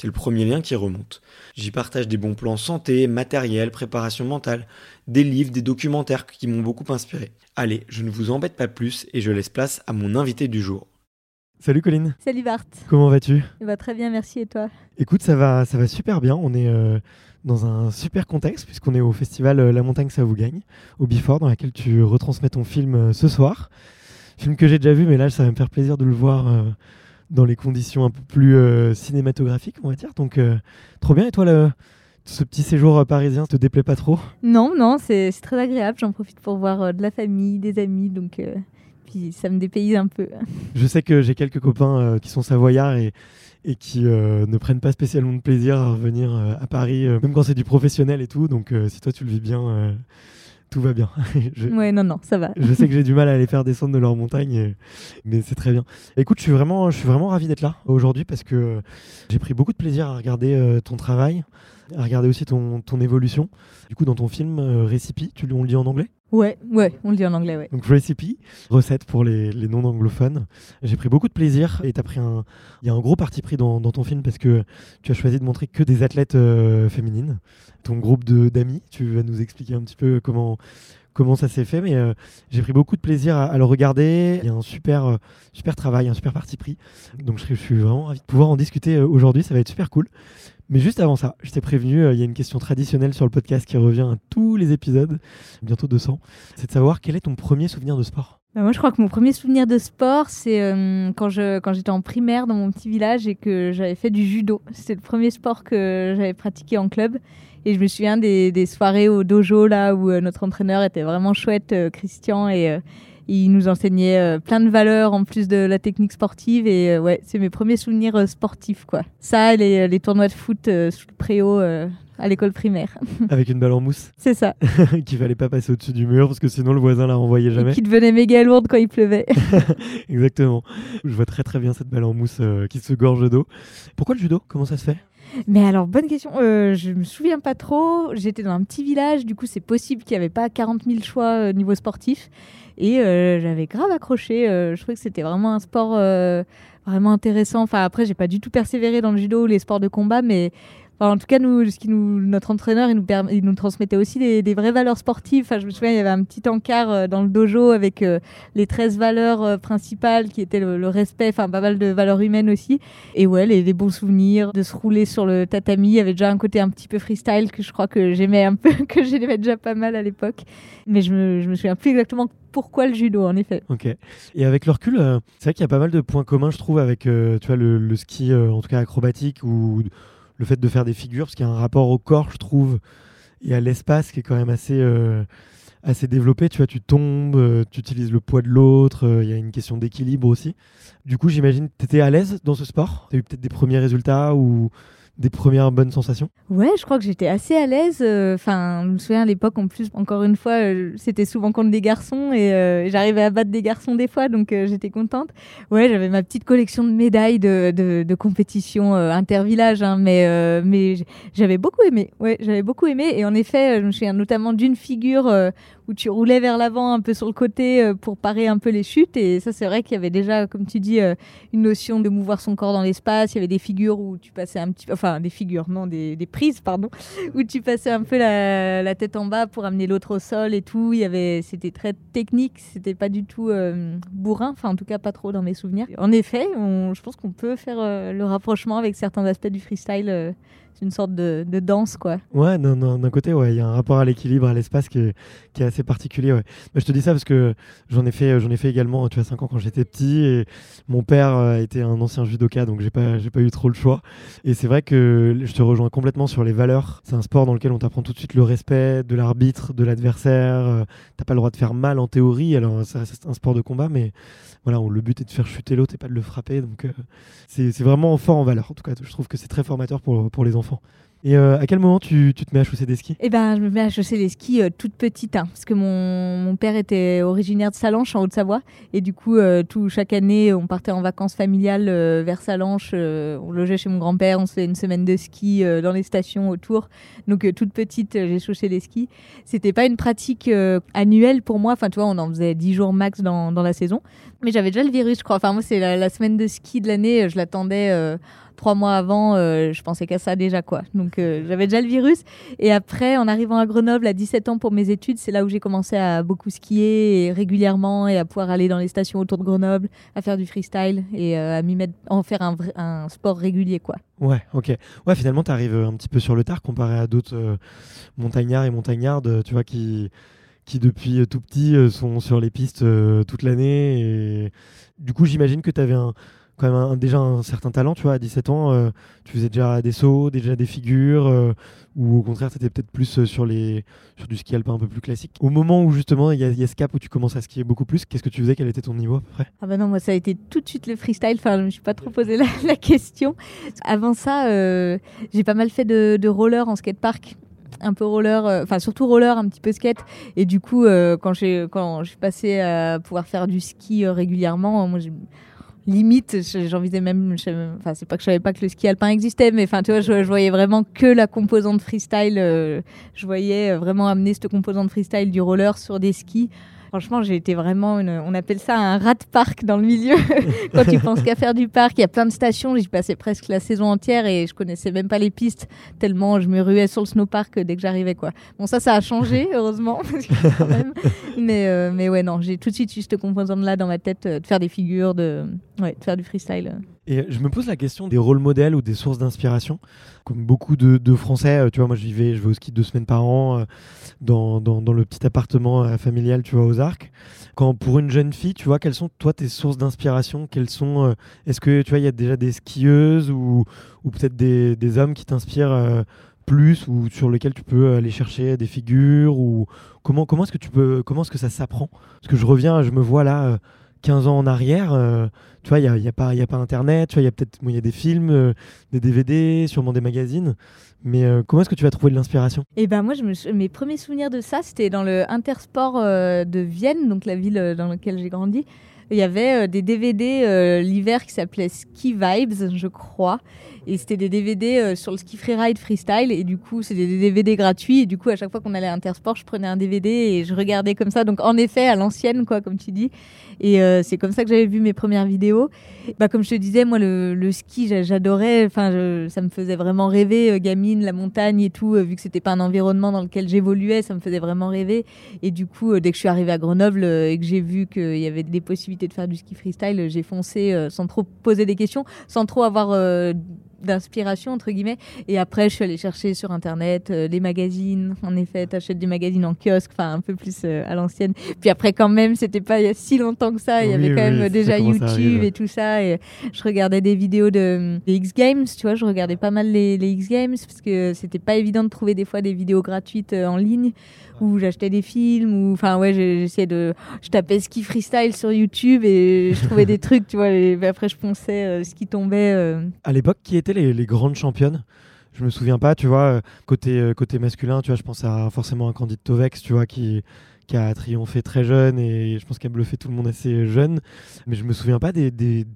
C'est le premier lien qui remonte. J'y partage des bons plans santé, matériel, préparation mentale, des livres, des documentaires qui m'ont beaucoup inspiré. Allez, je ne vous embête pas plus et je laisse place à mon invité du jour. Salut Colline. Salut Bart. Comment vas-tu? Va très bien, merci et toi? Écoute, ça va, ça va super bien. On est euh, dans un super contexte puisqu'on est au festival euh, La Montagne ça vous gagne, au Bifort, dans lequel tu retransmets ton film euh, ce soir. Film que j'ai déjà vu, mais là, ça va me faire plaisir de le voir dans les conditions un peu plus euh, cinématographiques, on va dire. Donc, euh, trop bien. Et toi, le, ce petit séjour parisien, te déplaît pas trop? Non, non, c'est très agréable. J'en profite pour voir euh, de la famille, des amis. Donc, puis ça me dépayse un peu. Je sais que j'ai quelques copains qui sont savoyards et, et qui ne prennent pas spécialement de plaisir à revenir à Paris, même quand c'est du professionnel et tout. Donc, si toi, tu le vis bien tout va bien. je, ouais, non, non, ça va. je sais que j'ai du mal à les faire descendre de leur montagne, mais c'est très bien. Écoute, je suis vraiment, je suis vraiment ravi d'être là aujourd'hui parce que j'ai pris beaucoup de plaisir à regarder euh, ton travail, à regarder aussi ton, ton évolution. Du coup, dans ton film euh, Recipe, tu, on le dit en anglais? Ouais, ouais, on le dit en anglais, ouais. Donc Recipe, recette pour les, les non-anglophones. J'ai pris beaucoup de plaisir et as pris un, il y a un gros parti pris dans, dans, ton film parce que tu as choisi de montrer que des athlètes euh, féminines. Ton groupe d'amis, tu vas nous expliquer un petit peu comment comment ça s'est fait, mais euh, j'ai pris beaucoup de plaisir à, le regarder. Il y a un super, euh, super travail, un super parti pris. Donc je, je, suis vraiment ravi de pouvoir en discuter aujourd'hui, ça va être super cool. Mais juste avant ça, je t'ai prévenu, il y a une question traditionnelle sur le podcast qui revient à tous les épisodes, bientôt 200. C'est de savoir quel est ton premier souvenir de sport bah moi, je crois que mon premier souvenir de sport, c'est euh, quand je quand j'étais en primaire dans mon petit village et que j'avais fait du judo. C'était le premier sport que j'avais pratiqué en club. Et je me souviens des, soirées au dojo là où euh, notre entraîneur était vraiment chouette, euh, Christian, et il nous enseignait plein de valeurs en plus de la technique sportive. Et ouais, c'est mes premiers souvenirs sportifs quoi. Ça, les, les tournois de foot sous le préau à l'école primaire. Avec une balle en mousse C'est ça. Qu'il fallait pas passer au-dessus du mur parce que sinon le voisin la renvoyait jamais. Qui devenait méga lourde quand il pleuvait. Exactement. Je vois très très bien cette balle en mousse euh, qui se gorge d'eau. Pourquoi le judo? Comment ça se fait? Mais alors, bonne question. Euh, je me souviens pas trop. J'étais dans un petit village, du coup, c'est possible qu'il n'y avait pas 40 000 choix euh, niveau sportif. Et euh, j'avais grave accroché. Euh, je trouvais que c'était vraiment un sport euh, vraiment intéressant. Enfin, après, j'ai pas du tout persévéré dans le judo ou les sports de combat, mais en tout cas, nous, notre entraîneur, il nous, transmettait aussi des, vraies valeurs sportives. Enfin, je me souviens, il y avait un petit encart euh, dans le dojo avec euh, les 13 valeurs euh, principales qui étaient le, respect, enfin pas mal de valeurs humaines aussi. Et ouais, les, bons souvenirs de se rouler sur le tatami. Il y avait déjà un côté un petit peu freestyle que je crois que j'aimais un peu, que j'aimais déjà pas mal à l'époque. Mais je me, me souviens plus exactement pourquoi le judo, en effet. Ok. Et avec le recul, c'est vrai qu'il y a pas mal de points communs, je trouve, avec tu vois, le, ski, en tout cas acrobatique, ou le fait de faire des figures, parce qu'il y a un rapport au corps, je trouve, et à l'espace qui est quand même assez, euh, assez développé. Tu vois, tu tombes, euh, tu utilises le poids de l'autre, euh, il y a une question d'équilibre aussi. Du coup, j'imagine que tu étais à l'aise dans ce sport? Tu as eu peut-être des premiers résultats ou des premières bonnes sensations? Ouais, je crois que j'étais assez à l'aise. euh, Enfin, je me souviens à l'époque, en plus, encore une fois, euh, c'était souvent contre des garçons et euh, j'arrivais à battre des garçons des fois, donc j'étais contente. Ouais, j'avais ma petite collection de médailles de, de, compétition euh, intervillage, hein, mais, mais j'avais beaucoup aimé. Ouais, j'avais beaucoup aimé. Et en effet, je me souviens notamment d'une figure où tu roulais vers l'avant, un peu sur le côté, euh, pour parer un peu les chutes. Et ça, c'est vrai qu'il y avait déjà, comme tu dis, euh, une notion de mouvoir son corps dans l'espace. Il y avait des figures où tu passais un petit peu, enfin des figures, non, des, des prises, pardon, où tu passais un peu la, la tête en bas pour amener l'autre au sol et tout. Il y avait, c'était très technique, c'était pas du tout euh, bourrin, enfin en tout cas pas trop dans mes souvenirs. En effet, je pense qu'on peut faire le rapprochement avec certains aspects du freestyle. C'est une sorte de, danse, quoi. Ouais, d'un- côté, ouais, il y a un rapport à l'équilibre, à l'espace qui est, assez particulier. Ouais. Mais je te dis ça parce que j'en ai fait, j'en ai fait également. Tu vois, 5 ans quand j'étais petit et mon père euh, était un ancien judoka, donc j'ai pas, j'ai pas eu trop le choix. Et c'est vrai que je te rejoins complètement sur les valeurs. C'est un sport dans lequel on t'apprend tout de suite le respect de l'arbitre, de l'adversaire. Euh, T'as pas le droit de faire mal en théorie. Alors reste un sport de combat, mais voilà, le but est de faire chuter l'autre et pas de le frapper. Donc euh, c'est c'est vraiment fort en valeur. En tout cas, je trouve que c'est très formateur pour, pour les enfants. Et euh, à quel moment tu, tu te mets à chausser des skis? Eh ben, je me mets à chausser les skis euh, toute petite, hein, parce que mon, mon père était originaire de Salanches, en Haute-Savoie, et du coup, euh, tout, chaque année, on partait en vacances familiales vers Salanches, on logeait chez mon grand-père, on se fait une semaine de ski dans les stations autour. Donc, toute petite, j'ai chaussé les skis. C'était pas une pratique annuelle pour moi, enfin, tu vois, on en faisait 10 jours max dans, dans la saison, mais j'avais déjà le virus, je crois. Enfin, moi, c'est la, la semaine de ski de l'année, euh, je l'attendais. euh, Trois mois avant, euh, je pensais qu'à ça déjà quoi. Donc euh, j'avais déjà le virus. Et après, en arrivant à Grenoble à 17 ans pour mes études, c'est là où j'ai commencé à beaucoup skier et régulièrement et à pouvoir aller dans les stations autour de Grenoble, à faire du freestyle et à m'y mettre, en faire un, un sport régulier quoi. Ouais, ok. Ouais, finalement, tu arrives un petit peu sur le tard comparé à d'autres montagnards et montagnardes, tu vois, qui, qui depuis euh, tout petit euh, sont sur les pistes euh, toute l'année. Et du coup, j'imagine que tu avais quand même déjà un certain talent, tu vois, à 17 ans. tu faisais déjà des sauts, déjà des figures, ou au contraire, tu étais peut-être plus sur, les, sur du ski alpin un peu plus classique. Au moment où justement, il y, a- ce cap où tu commences à skier beaucoup plus, qu'est-ce que tu faisais? Quel était ton niveau à peu près? Ah bah non, moi ça a été tout de suite le freestyle. Enfin, je me suis pas trop posé la, la question. Avant ça, j'ai pas mal fait de, de roller en skatepark. Un peu roller, euh, enfin surtout roller, un petit peu skate. Et du coup, euh, quand j'ai quand je suis passée à pouvoir faire du ski euh, régulièrement, limite je- j'envisageais même enfin c'est pas que je savais pas que le ski alpin existait mais enfin tu vois je, je voyais vraiment que la composante freestyle je voyais vraiment amener cette composante freestyle du roller sur des skis Franchement, j'ai été vraiment une. On appelle ça un rat de parc dans le milieu. Quand tu penses qu'à faire du parc, il y a plein de stations. J'y passais presque la saison entière et je connaissais même pas les pistes tellement je me ruais sur le snowpark dès que j'arrivais quoi. Bon ça, ça a changé heureusement quand même. Mais euh, mais ouais non, j'ai tout de suite eu cette composante là dans ma tête euh, de faire des figures, de ouais, de faire du freestyle. Et je me pose la question des rôles modèles ou des sources d'inspiration. Comme beaucoup de, Français, euh, tu vois, moi je vais, je vais au ski deux semaines par an euh, dans, dans, le petit appartement euh, familial, tu vois, aux Arcs. Quand pour une jeune fille, tu vois, quelles sont toi tes sources d'inspiration? Quelles sont Est-ce que tu vois, il y a déjà des skieuses ou, ou peut-être des, des hommes qui t'inspirent plus ou sur lesquels tu peux aller chercher des figures ou comment comment est-ce que tu peux comment est-ce que ça s'apprend? Parce que je reviens, je me vois là. Euh, 15 ans en arrière, euh, tu vois, il n'y a, y a, pas- pas Internet, tu vois, il y a peut-être des films, euh, des DVD, sûrement des magazines. Mais euh, comment est-ce que tu vas trouver de l'inspiration? Et ben moi, mes premiers souvenirs de ça, c'était dans le Intersport de Vienne, donc la ville dans laquelle j'ai grandi. Il y avait euh, des DVD euh, l'hiver qui s'appelaient Ski Vibes, je crois. Et c'était des DVD euh, sur le ski freeride freestyle. Et du coup, c'était des DVD gratuits. Et du coup, à chaque fois qu'on allait à Intersport, je prenais un DVD et je regardais comme ça. Donc, en effet, à l'ancienne, quoi, comme tu dis. Et c'est comme ça que j'avais vu mes premières vidéos. Bah, comme je te disais, moi, le, ski, j'a- j'adorais. Enfin, ça me faisait vraiment rêver, gamine, la montagne et tout. vu que c'était pas un environnement dans lequel j'évoluais, ça me faisait vraiment rêver. Et du coup, dès que je suis arrivée à Grenoble et que j'ai vu qu'il y avait des possibilités de faire du ski freestyle, j'ai foncé euh, sans trop poser des questions, sans trop avoir euh, d'inspiration entre guillemets. Et après je suis allée chercher sur internet euh, les magazines. En effet t'achètes des magazines en kiosque enfin un peu plus euh, à l'ancienne. Puis après quand même c'était pas il y a si longtemps que ça. Il y avait quand oui, même déjà YouTube et tout ça. Et je regardais des vidéos de des X Games tu vois. Je regardais pas mal les, les X Games parce que c'était pas évident de trouver des fois des vidéos gratuites euh, en ligne où j'achetais des films ou enfin ouais j'essayais de je tapais ski freestyle sur YouTube et je trouvais des trucs tu vois. Et après je ponçais euh, ce qui tombait À l'époque, qui les, grandes championnes Je me souviens pas, tu vois, euh, côté, euh, côté masculin, tu vois, je pense à forcément un Candide Tovex, tu vois, qui, qui a triomphé très jeune et je pense qu'il a bluffé tout le monde assez jeune. Mais je me souviens pas des, des,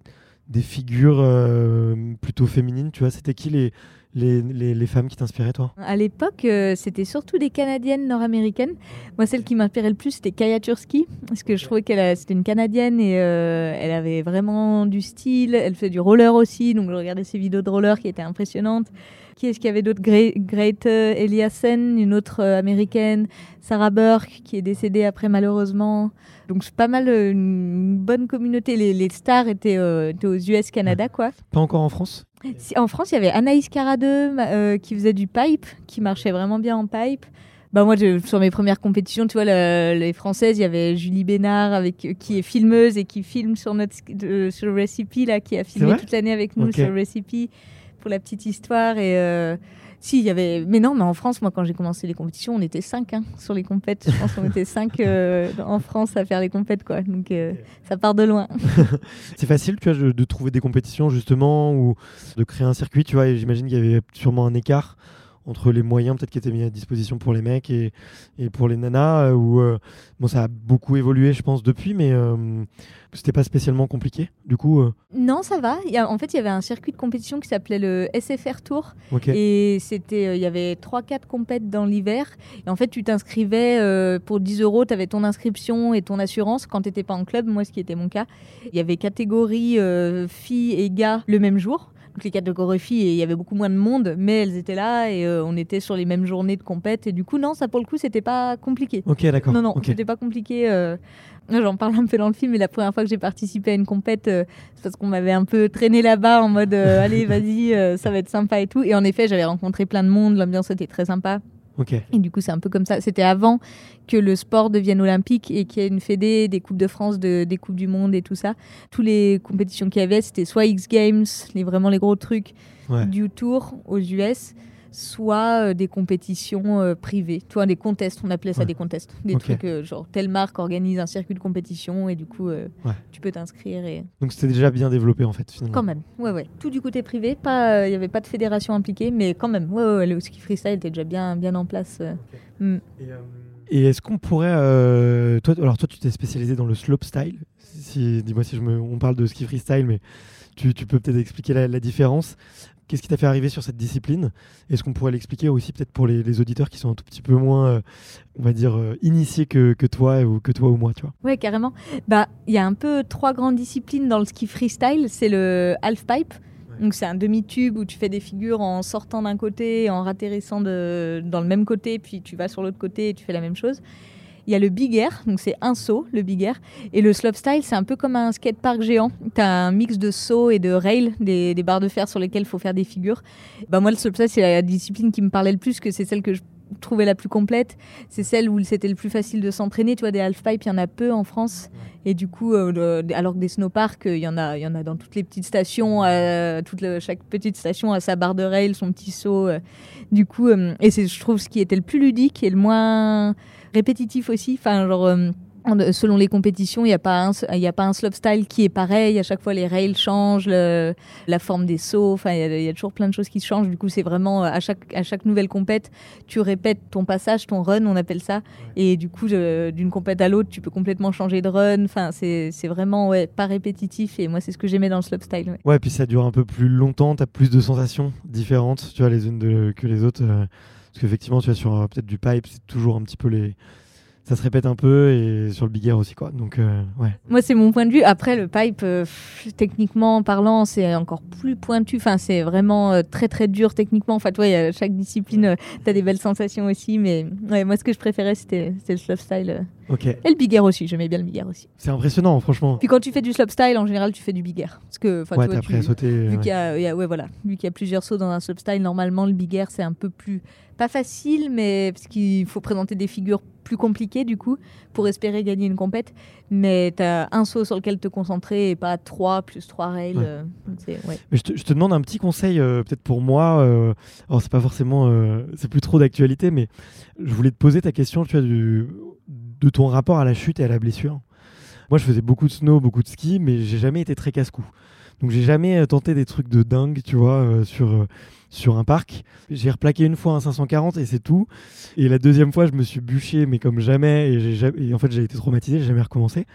des figures euh, plutôt féminines, tu vois. C'était qui les, les, les, les femmes qui t'inspiraient, toi? À l'époque, euh, c'était surtout des Canadiennes nord-américaines. Moi, celle qui m'inspirait le plus, c'était Kaya Tursky, parce que je trouvais qu'elle c'était une Canadienne et euh, elle avait vraiment du style. Elle faisait du roller aussi, donc je regardais ses vidéos de roller qui étaient impressionnantes. Qui est-ce qu'il y avait d'autres Great, Eliassen, une autre euh, américaine, Sarah Burke, qui est décédée après malheureusement. Donc c'est pas mal une bonne communauté. Les, les stars étaient, euh, étaient aux US, Canada, quoi. Pas encore en France? Si- en France, il y avait Anaïs Caradeux euh, qui faisait du pipe, qui marchait vraiment bien en pipe. Bah moi, je- sur mes premières compétitions, tu vois, le- les françaises, il y avait Julie Bénard avec, euh, qui est filmeuse et qui filme sur notre de- sur le Recipe là, qui a filmé toute l'année avec nous Ok. sur le Recipe pour la petite histoire et euh, si il y avait, mais non, mais en France, moi, quand j'ai commencé les compétitions, on était cinq hein, sur les compètes. Je pense qu'on était cinq euh, en France à faire les compètes, quoi. Donc euh, ça part de loin. C'est facile, tu vois, de, de trouver des compétitions justement ou de créer un circuit, tu vois. J'imagine qu'il y avait sûrement un écart entre les moyens peut-être qui étaient mis à disposition pour les mecs et, et pour les nanas. euh, Où euh, bon, ça a beaucoup évolué, je pense, depuis, mais euh, c'était pas spécialement compliqué. Du coup, euh, Non, ça va. Il y a- en fait, il y avait un circuit de compétition qui s'appelait le SFR Tour. Et c'était, il y avait 3-4 compètes dans l'hiver. Et en fait, tu t'inscrivais pour 10 euros, tu avais ton inscription et ton assurance quand tu n'étais pas en club, moi, ce qui était mon cas. Il y avait catégorie filles et gars le même jour. Les catégories filles, il y avait beaucoup moins de monde, mais elles étaient là et euh, on était sur les mêmes journées de compète. Et du coup, non, ça pour le coup, c'était pas compliqué. Ok, d'accord. Non, non, ok. c'était pas compliqué. euh, J'en parle un peu dans le film, mais la première fois que j'ai participé à une compète, euh, c'est parce qu'on m'avait un peu traîné là-bas en mode allez, vas-y, ça va être sympa et tout. Et en effet, j'avais rencontré plein de monde, l'ambiance était très sympa. Et du coup, c'est un peu comme ça. C'était avant que le sport devienne olympique et qu'il y ait une fédé, des Coupes de France, de- des Coupes du Monde et tout ça. Toutes les compétitions qu'il y avait, c'était soit X Games, les, vraiment les gros trucs Ouais. du Tour aux US, soit euh, des compétitions euh, privées. Tu vois, des contests, on appelait ça Ouais. des contests. Des trucs euh, genre, telle marque organise un circuit de compétition et du coup, euh, Ouais. tu peux t'inscrire et... Donc c'était déjà bien développé en fait, finalement. Quand même, ouais, ouais. Tout du côté privé, pas, il n'y avait pas de fédération impliquée, mais quand même, ouais, ouais, ouais, le ski freestyle était déjà bien, bien en place. euh. Mm. Et est-ce qu'on pourrait. euh, toi, alors, toi, tu t'es spécialisé dans le slopestyle. Si, Dis-moi si je me, on parle de ski freestyle, mais tu, tu peux peut-être expliquer la, la différence. Qu'est-ce qui t'a fait arriver sur cette discipline? Est-ce qu'on pourrait l'expliquer aussi, peut-être pour les, les auditeurs qui sont un tout petit peu moins, euh, on va dire, euh, initiés que, que toi ou que toi ou moi, tu vois? Ouais, carrément. Bah, il y a un peu trois grandes disciplines dans le ski freestyle. C'est le half pipe. Donc c'est un demi-tube où tu fais des figures en sortant d'un côté, en ratterrissant de, dans le même côté, puis tu vas sur l'autre côté et tu fais la même chose. Il y a le big air, donc c'est un saut, le big air. Et le slopestyle, c'est un peu comme un skatepark géant. Tu as un mix de sauts et de rails, des, des barres de fer sur lesquelles il faut faire des figures. Bah moi, le slopestyle, c'est la discipline qui me parlait le plus, que c'est celle que je trouvais la plus complète. C'est celle où c'était le plus facile de s'entraîner. Tu vois, des half-pipe, il y en a peu en France. Et du coup, euh, le- alors que des snowparks, il y, en a, il y en a dans toutes les petites stations. euh, toute le- chaque petite station a sa barre de rail, son petit saut. euh. du coup, euh, et c'est, je trouve, ce qui était le plus ludique et le moins répétitif aussi. Enfin, genre, euh, selon les compétitions, il n'y a, pas un il a pas un slopestyle qui est pareil. À chaque fois, les rails changent, le- la forme des sauts. Enfin, il y, a- il y a toujours plein de choses qui changent. Du coup, c'est vraiment euh, à chaque, à chaque nouvelle compète, tu répètes ton passage, ton run, on appelle ça. Et du coup, d'une compète à l'autre, tu peux complètement changer de run. Enfin, c'est vraiment ouais, pas répétitif. Et moi, c'est ce que j'aimais dans le slopestyle. ouais. Ouais, puis ça dure un peu plus longtemps, t'as plus de sensations différentes, tu vois, les unes de- que les autres. euh, parce qu'effectivement, tu vois, sur euh, peut-être du pipe, c'est toujours un petit peu les. Ça se répète un peu, et sur le big air aussi, quoi. Donc, euh, ouais. Moi, c'est mon point de vue. Après, le pipe, euh, techniquement parlant, c'est encore plus pointu. Enfin, c'est vraiment très, très dur techniquement. Enfin, toi, il y a chaque discipline, tu as des belles sensations aussi. Mais ouais, moi, ce que je préférais, c'était le slopestyle. Ok. Et le big air aussi. J'aimais bien le big air aussi. C'est impressionnant, franchement. Puis quand tu fais du slopestyle, en général, tu fais du big air. Parce que, enfin, Ouais, t'as appris à sauter. Vu ouais. qu'il y a, y a- ouais, voilà. Vu qu'il y a plusieurs sauts dans un slopestyle, normalement, le big air, c'est un peu plus. Pas facile, mais parce qu'il faut présenter des figures plus compliquées, du coup, pour espérer gagner une compète. Mais tu as un saut sur lequel te concentrer et pas trois plus trois rails. Ouais. euh, c'est- ouais. Mais je te, je te demande un petit conseil, euh, peut-être pour moi. euh, alors, c'est pas forcément. euh, c'est plus trop d'actualité, mais je voulais te poser ta question, tu vois, du, de ton rapport à la chute et à la blessure. Moi, je faisais beaucoup de snow, beaucoup de ski, mais j'ai jamais été très casse-cou. Donc, j'ai jamais euh, tenté des trucs de dingue, tu vois, euh, sur, euh, sur un parc. J'ai replaqué une fois un 540 et c'est tout. Et la deuxième fois, je me suis bûché, mais comme jamais. Et, en fait, j'ai été traumatisé, j'ai jamais recommencé.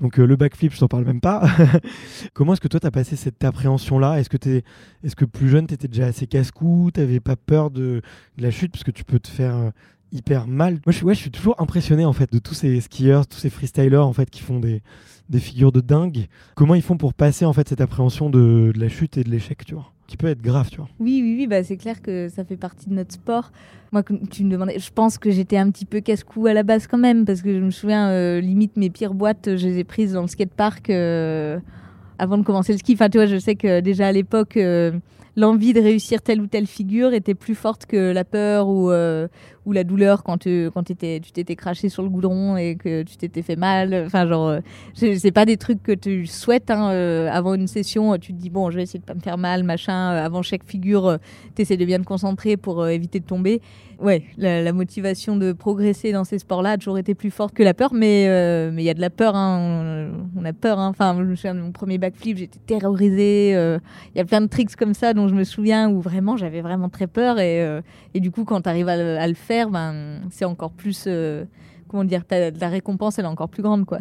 Donc, le backflip, je t'en parle même pas. Comment est-ce que toi, tu as passé cette appréhension-là? Est-ce que, t'es- est-ce que plus jeune, tu étais déjà assez casse-cou? Tu pas peur de, de la chute? Parce que tu peux te faire hyper mal. Moi, je suis, toujours impressionné en fait de tous ces skieurs, tous ces freestylers en fait qui font des, figures de dingue. Comment ils font pour passer en fait cette appréhension de, la chute et de l'échec, tu vois? Qui peut être grave, tu vois? Oui, oui, oui, bah, c'est clair que ça fait partie de notre sport. Moi, tu me demandais, je pense que j'étais un petit peu casse-cou à la base quand même, parce que je me souviens, euh, limite, mes pires boîtes, je les ai prises dans le skatepark euh, avant de commencer le ski. Enfin, tu vois, je sais que déjà à l'époque, euh, l'envie de réussir telle ou telle figure était plus forte que la peur ou, euh, ou la douleur quand, tu, quand étais- tu t'étais craché sur le goudron et que tu t'étais fait mal. Enfin, genre, euh, c'est pas des trucs que tu souhaites hein, euh, avant une session. Tu te dis, bon, je vais essayer de pas me faire mal, machin. Euh, Avant chaque figure, tu essaies de bien te concentrer pour euh, éviter de tomber. Ouais, la, motivation de progresser dans ces sports-là a toujours été plus forte que la peur, mais euh, il y a de la peur. hein, on, a peur. hein. Enfin, je me mon premier backflip, j'étais terrorisée. euh, Il y a plein de tricks comme ça dont je me souviens où vraiment j'avais vraiment très peur. Et, euh, et du coup, quand tu arrives à le faire, ben, c'est encore plus. euh, comment dire La récompense, elle est encore plus grande, quoi.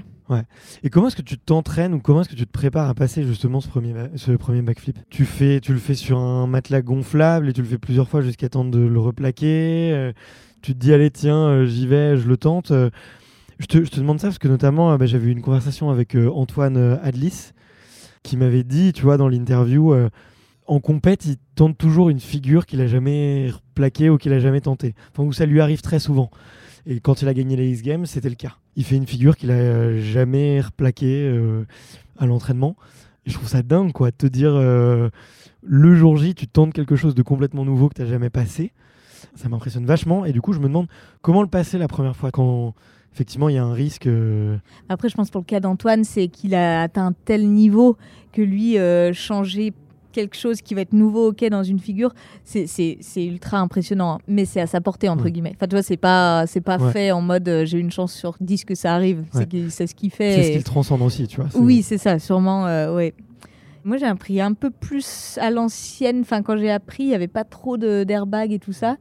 Et comment est-ce que tu t'entraînes ou comment est-ce que tu te prépares à passer justement ce premier, ce premier backflip? Tu, fais, tu le fais sur un matelas gonflable et tu le fais plusieurs fois jusqu'à temps de le replaquer. euh, tu te dis, allez, tiens, euh, j'y vais, je le tente. je, te, je te demande ça parce que notamment, bah, j'avais eu une conversation avec Antoine Adlis qui m'avait dit, tu vois, dans l'interview, en compète, il tente toujours une figure qu'il a jamais replaquée ou qu'il a jamais tentée. Enfin, où ça lui arrive très souvent. Et quand il a gagné les X Games, c'était le cas. Il fait une figure qu'il a jamais replaquée euh, à l'entraînement. Je trouve ça dingue, quoi, de te dire euh, le jour J, tu tentes quelque chose de complètement nouveau que tu n'as jamais passé. Ça m'impressionne vachement. Et du coup, je me demande comment le passer la première fois quand effectivement il y a un risque. euh, Après, je pense pour le cas d'Antoine, c'est qu'il a atteint tel niveau que lui, changer quelque chose qui va être nouveau, ok, dans une figure, c'est- ultra impressionnant. hein. Mais c'est à sa portée, entre Ouais. guillemets. Enfin, tu vois, c'est pas, pas Ouais. fait en mode euh, j'ai une chance sur 10 que ça arrive. Ouais. C'est ce qu'il fait. C'est ce qu'il transcende aussi, tu vois. Oui, c'est ça, sûrement, euh, ouais. Moi, j'ai appris un peu plus à l'ancienne. Enfin, quand j'ai appris, il n'y avait pas trop de- d'airbag et tout ça.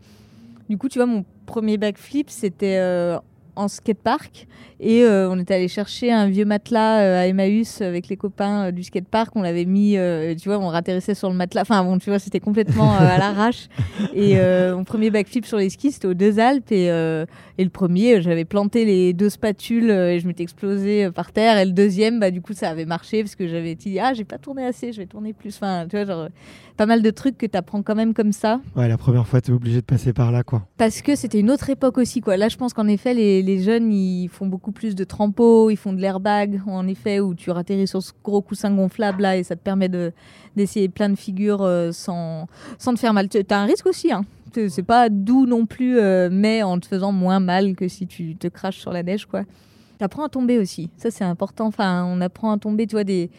Du coup, tu vois, mon premier backflip, c'était euh, en skatepark. Et euh, on est allé chercher un vieux matelas euh, à Emmaüs avec les copains euh, du skatepark. On l'avait mis, euh, tu vois, on ratterrissait sur le matelas. Enfin, bon, tu vois, c'était complètement à l'arrache. Et mon premier backflip sur les skis, c'était aux Deux Alpes. Et, et le premier, j'avais planté les deux spatules et je m'étais explosé par terre. Et le deuxième, bah, du coup, ça avait marché parce que j'avais dit, ah, j'ai pas tourné assez, je vais tourner plus. Enfin, tu vois, genre, pas mal de trucs que tu apprends quand même comme ça. Ouais, la première fois, tu es obligé de passer par là, quoi. Parce que c'était une autre époque aussi. Quoi. Là, je pense qu'en effet, les, les jeunes, ils font beaucoup plus de trampo, ils font de l'airbag, en effet, où tu atterris sur ce gros coussin gonflable là et ça te permet de, d'essayer plein de figures euh, sans, sans te faire mal. Tu as un risque aussi. Hein. C'est pas doux non plus, euh, mais en te faisant moins mal que si tu te craches sur la neige. quoi. Tu apprends à tomber aussi. Ça, c'est important. Enfin, on apprend à tomber, tu vois, des...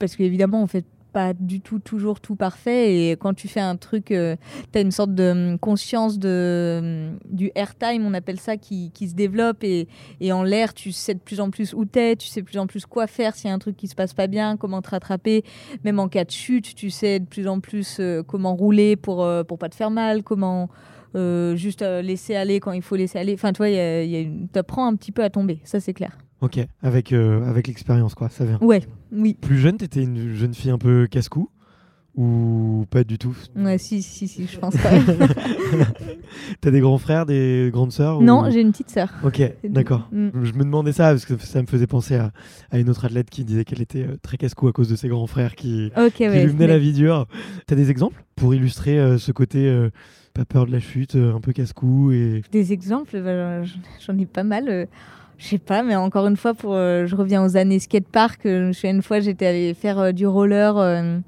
parce qu'évidemment, on fait pas du tout toujours tout parfait. Et quand tu fais un truc, tu as une sorte de hum, conscience de, hum, du airtime, on appelle ça, qui, qui se développe. Et, en l'air, tu sais de plus en plus où t'es, tu sais de plus en plus quoi faire s'il y a un truc qui se passe pas bien, comment te rattraper. Même en cas de chute, tu sais de plus en plus comment rouler pour, pour pas te faire mal, comment euh, juste euh, laisser aller quand il faut laisser aller. Enfin, tu vois, tu apprends un petit peu à tomber, ça c'est clair. Ok, avec, euh, avec l'expérience, quoi, ça vient. Ouais, oui. Plus jeune, t'étais une jeune fille un peu casse-cou ou pas du tout? Ouais, si, si, si, je pense même. T'as des grands frères, des grandes sœurs Non, j'ai une petite sœur. Ok, d'accord. Mm. Je me demandais ça parce que ça me faisait penser à, à une autre athlète qui disait qu'elle était très casse-cou à cause de ses grands frères qui, qui lui venaient la vie dure. T'as des exemples pour illustrer ce côté pas peur de la chute, euh, un peu casse-cou et... Des exemples, bah, j'en ai pas mal. Euh, je sais pas, mais encore une fois, pour, euh, je reviens aux années skatepark. Une fois, j'étais allée faire du roller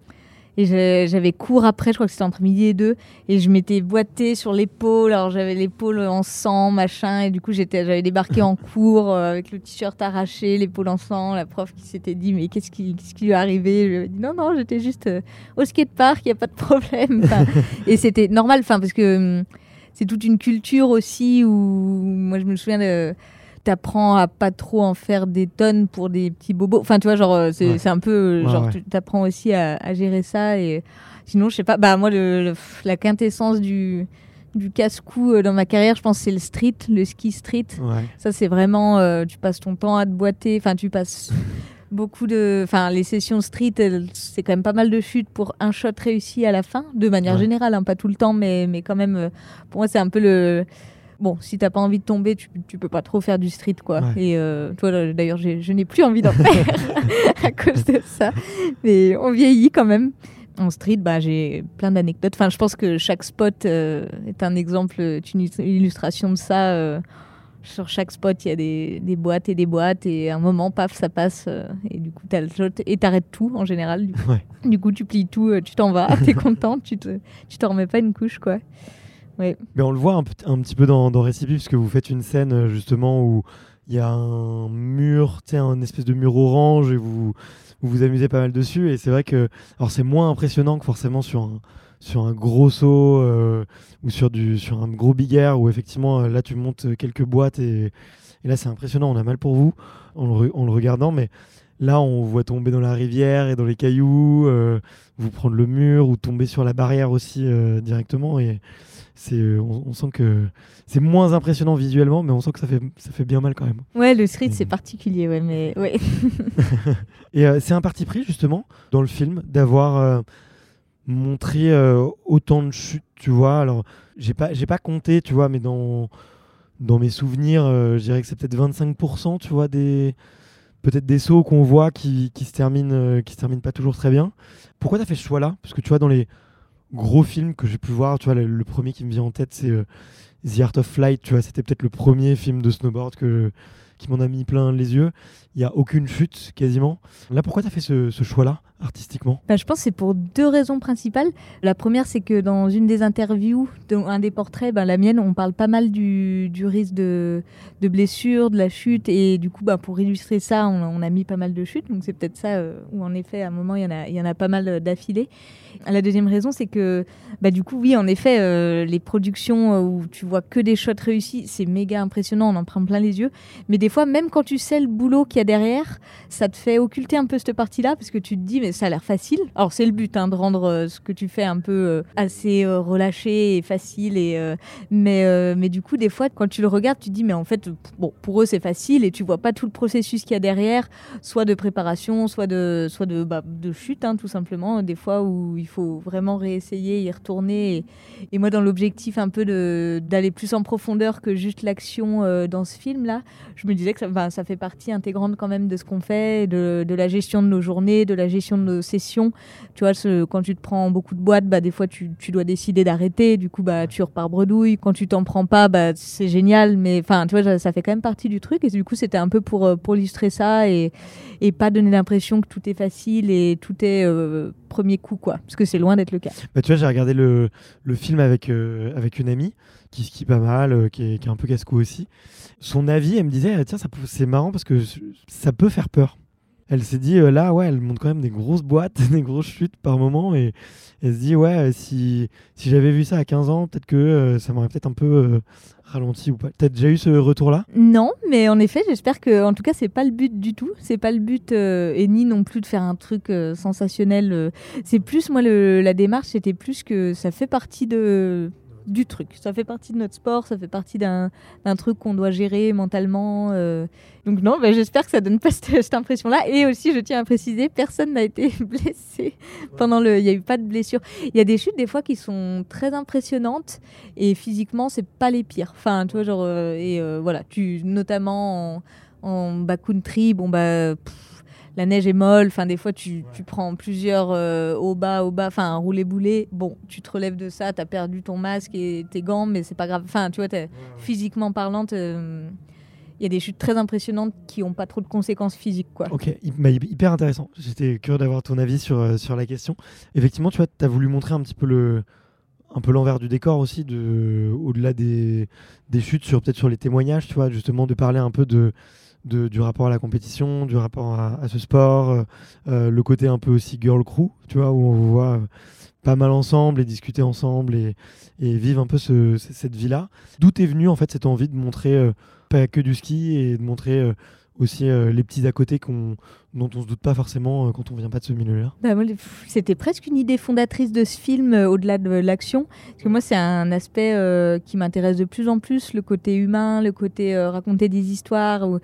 et j'avais cours après, je crois que c'était entre midi et deux. Et je m'étais boité sur l'épaule. Alors j'avais l'épaule en sang, machin. Et du coup, j'avais débarqué en cours euh, avec le t-shirt arraché, l'épaule en sang. La prof qui s'était dit, mais qu'est-ce qui, qui lui est arrivé? Je lui ai dit, non, non, j'étais juste euh, au skatepark, il n'y a pas de problème. et c'était normal, parce que hum, c'est toute une culture aussi où, moi, je me souviens de t'apprends à pas trop en faire des tonnes pour des petits bobos. Enfin, tu vois, genre, euh, c'est un peu. Euh, genre, tu t'apprends aussi à, gérer ça. Et sinon, je sais pas. Bah, moi, le, la quintessence du, du casse-cou euh, dans ma carrière, je pense c'est le street, le ski street. Ça, c'est vraiment. tu passes ton temps à te boiter. Enfin, tu passes. beaucoup de. Enfin, les sessions street, c'est quand même pas mal de chutes pour un shot réussi à la fin, de manière générale, hein, pas tout le temps, mais, mais quand même, pour moi, c'est un peu le bon, si t'as pas envie de tomber, tu, tu peux pas trop faire du street, quoi. Et euh, toi, d'ailleurs, je n'ai plus envie d'en faire à cause de ça. Mais on vieillit quand même. En street, bah, j'ai plein d'anecdotes. Enfin, je pense que chaque spot euh, est un exemple, une illustration de ça. Euh, sur chaque spot, il y a des, des, boîtes et des boîtes, et à un moment, paf, ça passe, et du coup, t'as le shot, et t'arrêtes tout en général. Du coup, du coup tu plies tout, tu t'en vas, t'es content, tu te, tu t'en remets pas une couche, quoi. Mais on le voit un, petit peu dans, dans puisque vous faites une scène euh, justement où il y a un mur, un espèce de mur orange, et vous, vous amusez pas mal dessus. Et c'est vrai que c'est moins impressionnant que forcément sur un, sur un gros saut euh, ou sur, du, sur un gros big air, où effectivement euh, là tu montes quelques boîtes et, et là c'est impressionnant. On a mal pour vous en le, en le regardant, mais Là, on voit tomber dans la rivière et dans les cailloux, vous prendre le mur ou tomber sur la barrière aussi directement. Et c'est on, sent que c'est moins impressionnant visuellement, mais on sent que ça fait, ça fait bien mal quand même. Ouais, le street, c'est particulier, ouais, mais ouais. et euh, c'est un parti pris, justement, dans le film, d'avoir euh, montré euh, autant de chutes, tu vois. Alors, j'ai pas, j'ai pas compté, tu vois, mais dans, dans mes souvenirs, je dirais que c'est peut-être 25%, tu vois, des peut-être des sauts qu'on voit qui, qui se terminent qui se terminent pas toujours très bien. Pourquoi tu as fait ce choix-là? Parce que tu vois, dans les gros film que j'ai pu voir, tu vois, le, premier qui me vient en tête, c'est euh, The Art of Flight, tu vois, c'était peut-être le premier film de snowboard que, qui m'en a mis plein les yeux. Il n'y a aucune chute quasiment. Là, pourquoi tu as fait ce, choix-là? Artistiquement bah, Je pense que c'est pour deux raisons principales. La première, c'est que dans une des interviews, dans un des portraits, bah, la mienne, on parle pas mal du, risque de, blessure, de la chute. Et du coup, bah, pour illustrer ça, on, a mis pas mal de chutes. Donc c'est peut-être ça euh, où, en effet, à un moment, il y en a, pas mal d'affilée. La deuxième raison, c'est que, bah, du coup, oui, en effet, euh, les productions euh, où tu vois que des shots réussis, c'est méga impressionnant, on en prend plein les yeux. Mais des fois, même quand tu sais le boulot qu'il y a derrière, ça te fait occulter un peu cette partie-là parce que tu te dis, mais ça a l'air facile. Alors, c'est le but, hein, de rendre euh, ce que tu fais un peu assez relâché et facile. Et, mais, mais du coup, des fois, quand tu le regardes, tu te dis, mais en fait, bon, pour eux, c'est facile et tu vois pas tout le processus qu'il y a derrière, soit de préparation, soit de, soit de, bah, de chute, hein, tout simplement. Des fois où il faut vraiment réessayer, y retourner. Et, moi, dans l'objectif un peu d'aller plus en profondeur que juste l'action euh, dans ce film-là, je me disais que ça, ça, fait partie intégrante quand même de ce qu'on fait, de, de, la gestion de nos journées, de la gestion de nos sessions. Tu vois, ce, quand tu te prends beaucoup de boîtes, bah, des fois, tu, tu dois décider d'arrêter. Du coup, bah, tu repars bredouille. Quand tu t'en prends pas, bah, c'est génial. Mais enfin, tu vois, ça fait quand même partie du truc. Et du coup, c'était un peu pour, euh, pour illustrer ça et, et pas donner l'impression que tout est facile et tout est euh, premier coup, quoi. Parce que c'est loin d'être le cas. Bah, tu vois, j'ai regardé le, le, film avec, euh, avec une amie qui skie pas mal, euh, qui, est, qui, est, un peu casse-cou aussi. Son avis, elle me disait, tiens, c'est marrant parce que ça peut faire peur. Elle s'est dit euh, là, ouais, elle monte quand même des grosses boîtes, des grosses chutes par moment, et elle se dit ouais, euh, si, si j'avais vu ça à 15 ans, peut-être que euh, ça m'aurait peut-être un peu ralenti ou pas. T'as déjà eu ce retour-là? Non, mais en effet, j'espère que, en tout cas, c'est pas le but du tout. C'est pas le but, et ni non plus de faire un truc sensationnel. C'est plus, moi, le- la démarche, c'était plus que ça fait partie de du truc. Ça fait partie de notre sport, ça fait partie d'un truc qu'on doit gérer mentalement. euh. Donc non, bah, j'espère que ça donne pas cette, cette impression-là. Et aussi, je tiens à préciser, personne n'a été blessé pendant le. Il n'y a eu pas de blessure. Il y a des chutes des fois qui sont très impressionnantes et physiquement, c'est pas les pires. Enfin, tu vois, genre euh, et euh, voilà, tu notamment en, en backcountry, bon bah. pff, la neige est molle, enfin des fois tu, tu prends plusieurs euh, au bas, au bas, enfin un roulé-boulé, bon tu te relèves de ça, t'as perdu ton masque et tes gants, mais c'est pas grave, enfin tu vois, physiquement parlant, euh, il y a des chutes très impressionnantes qui ont pas trop de conséquences physiques quoi. Ok, hy- hy- hyper intéressant. J'étais curieux d'avoir ton avis sur, euh, sur la question. Effectivement, tu vois, tu as voulu montrer un petit peu le un peu l'envers du décor aussi, de, au-delà des, des chutes, sur peut-être sur les témoignages, tu vois, justement de parler un peu de, du rapport à la compétition, du rapport à, ce sport, euh, euh, le côté un peu aussi girl crew, tu vois, où on vous voit euh, pas mal ensemble et discuter ensemble et, et vivre un peu cette vie-là. D'où est venue en fait cette envie de montrer pas que du ski et de montrer aussi les petits à côté qu'on, dont on se doute pas forcément euh, quand on vient pas de ce milieu-là. Bah, C'était presque une idée fondatrice de ce film, euh, au-delà de l'action. Parce que moi, c'est un aspect euh, qui m'intéresse de plus en plus, le côté humain, le côté raconter des histoires. Donc,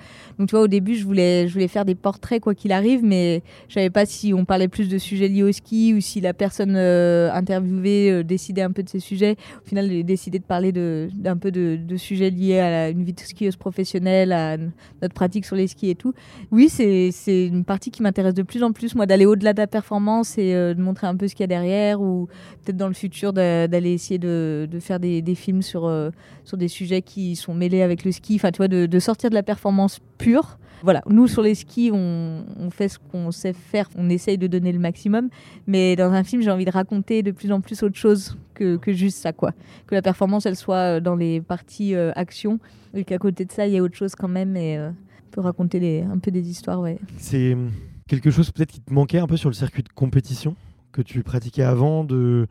tu vois, au début, je voulais, je voulais faire des portraits, quoi qu'il arrive, mais je savais pas si on parlait plus de sujets liés au ski ou si la personne interviewée décidait un peu de ces sujets. Au final, j'ai décidé de parler d'un peu de, sujets liés à une vie de skieuse professionnelle, à notre pratique sur les skis et tout. Oui, c'est une partie qui m'intéresse de plus en plus, moi, d'aller au-delà de la performance et euh, de montrer un peu ce qu'il y a derrière, ou peut-être dans le futur d'a- d'aller essayer de, faire des, films sur, euh, sur des sujets qui sont mêlés avec le ski, enfin, tu vois, de, sortir de la performance pure. Voilà, nous sur les skis, on, fait ce qu'on sait faire, on essaye de donner le maximum, mais dans un film, j'ai envie de raconter de plus en plus autre chose que, juste ça, quoi. Que la performance, elle soit euh, dans les parties action, et qu'à côté de ça, il y a autre chose quand même, raconter un peu des histoires. C'est hum, quelque chose peut-être qui te manquait un peu sur le circuit de compétition que tu pratiquais avant, de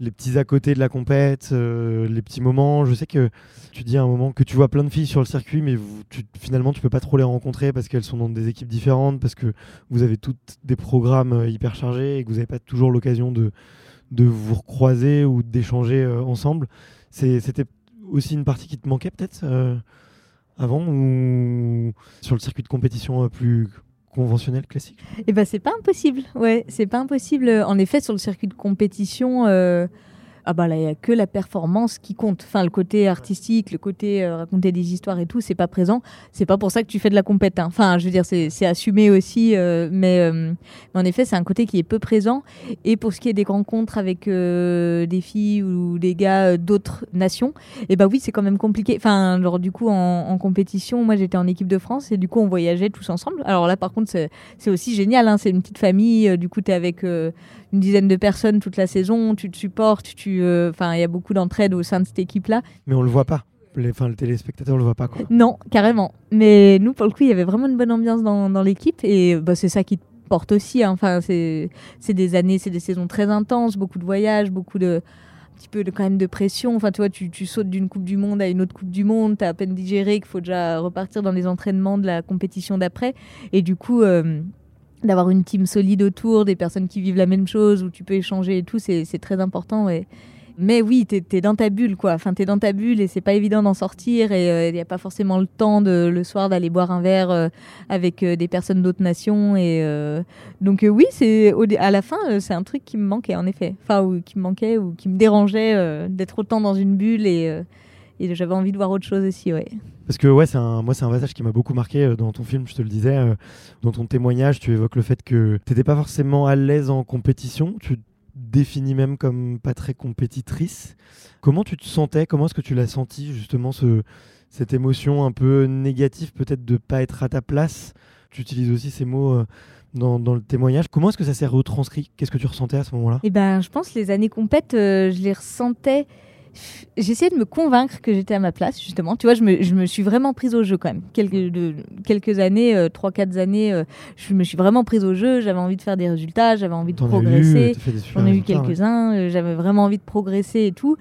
les petits à côté de la compète, euh, les petits moments. Je sais que tu dis à un moment que tu vois plein de filles sur le circuit, mais vous- tu, finalement tu peux pas trop les rencontrer parce qu'elles sont dans des équipes différentes, parce que vous avez toutes des programmes euh, hyper chargés et que vous n'avez pas toujours l'occasion de, de vous recroiser ou d'échanger euh, ensemble. C'était aussi une partie qui te manquait peut-être avant ou sur le circuit de compétition euh, plus conventionnel, classique? Eh ben c'est pas impossible. Ouais, c'est pas impossible. En effet, sur le circuit de compétition, euh, ah bah là il y a que la performance qui compte. Enfin le côté artistique, le côté euh, raconter des histoires et tout, c'est pas présent. C'est pas pour ça que tu fais de la compète. hein. Enfin je veux dire c'est assumé aussi, euh, mais, euh, mais en effet c'est un côté qui est peu présent. Et pour ce qui est des rencontres avec des filles ou des gars d'autres nations, et bah oui c'est quand même compliqué. Enfin genre du coup en, compétition, moi j'étais en équipe de France et du coup on voyageait tous ensemble. Alors là par contre c'est aussi génial, hein, c'est une petite famille, du coup tu es avec une dizaine de personnes toute la saison, tu te supportes, tu, euh, enfin il y a beaucoup d'entraide au sein de cette équipe-là. Mais on le voit pas. Les, le téléspectateur le voit pas. Quoi. Non, carrément. Mais nous, pour le coup, il y avait vraiment une bonne ambiance dans, dans l'équipe et bah, c'est ça qui te porte aussi. hein. Enfin, c'est c'est des années, c'est des saisons très intenses, beaucoup de voyages, beaucoup de un petit peu de, quand même de pression. Enfin, tu vois, tu, tu sautes d'une Coupe du Monde à une autre Coupe du Monde, tu as à peine digéré qu'il faut déjà repartir dans les entraînements de la compétition d'après. Et du coup, euh, d'avoir une team solide autour, des personnes qui vivent la même chose, où tu peux échanger et tout, c'est très important. Mais oui, t'es es dans ta bulle, quoi. Enfin, t'es dans ta bulle et c'est pas évident d'en sortir. Et il n'y a pas forcément le temps de, le soir d'aller boire un verre euh, avec euh, des personnes d'autres nations. Et euh, donc euh, oui, c'est à la fin, euh, c'est un truc qui me manquait en effet. Enfin, ou qui me manquait ou qui me dérangeait euh, d'être autant dans une bulle et, euh, et j'avais envie de voir autre chose aussi, ouais. Parce que ouais, c'est un, moi c'est un passage qui m'a beaucoup marqué euh, dans ton film, je te le disais, euh, dans ton témoignage, tu évoques le fait que tu n'étais pas forcément à l'aise en compétition, tu te définis même comme pas très compétitrice. Comment tu te sentais? Comment est-ce que tu l'as senti justement ce, cette émotion un peu négative peut-être de pas être à ta place? Tu utilises aussi ces mots euh, dans, dans le témoignage. Comment est-ce que ça s'est retranscrit? Qu'est-ce que tu ressentais à ce moment-là? Eh ben, je pense que les années compètes, euh, je les ressentais j'essayais de me convaincre que j'étais à ma place, justement. Tu vois, je me, je me, suis vraiment prise au jeu quand même. Quelques, de, quelques années, euh, 3-4 années, euh, je me suis vraiment prise au jeu. J'avais envie de faire des résultats, j'avais envie de progresser. J'en ai eu quelques-uns, ouais. j'avais vraiment envie de progresser et tout.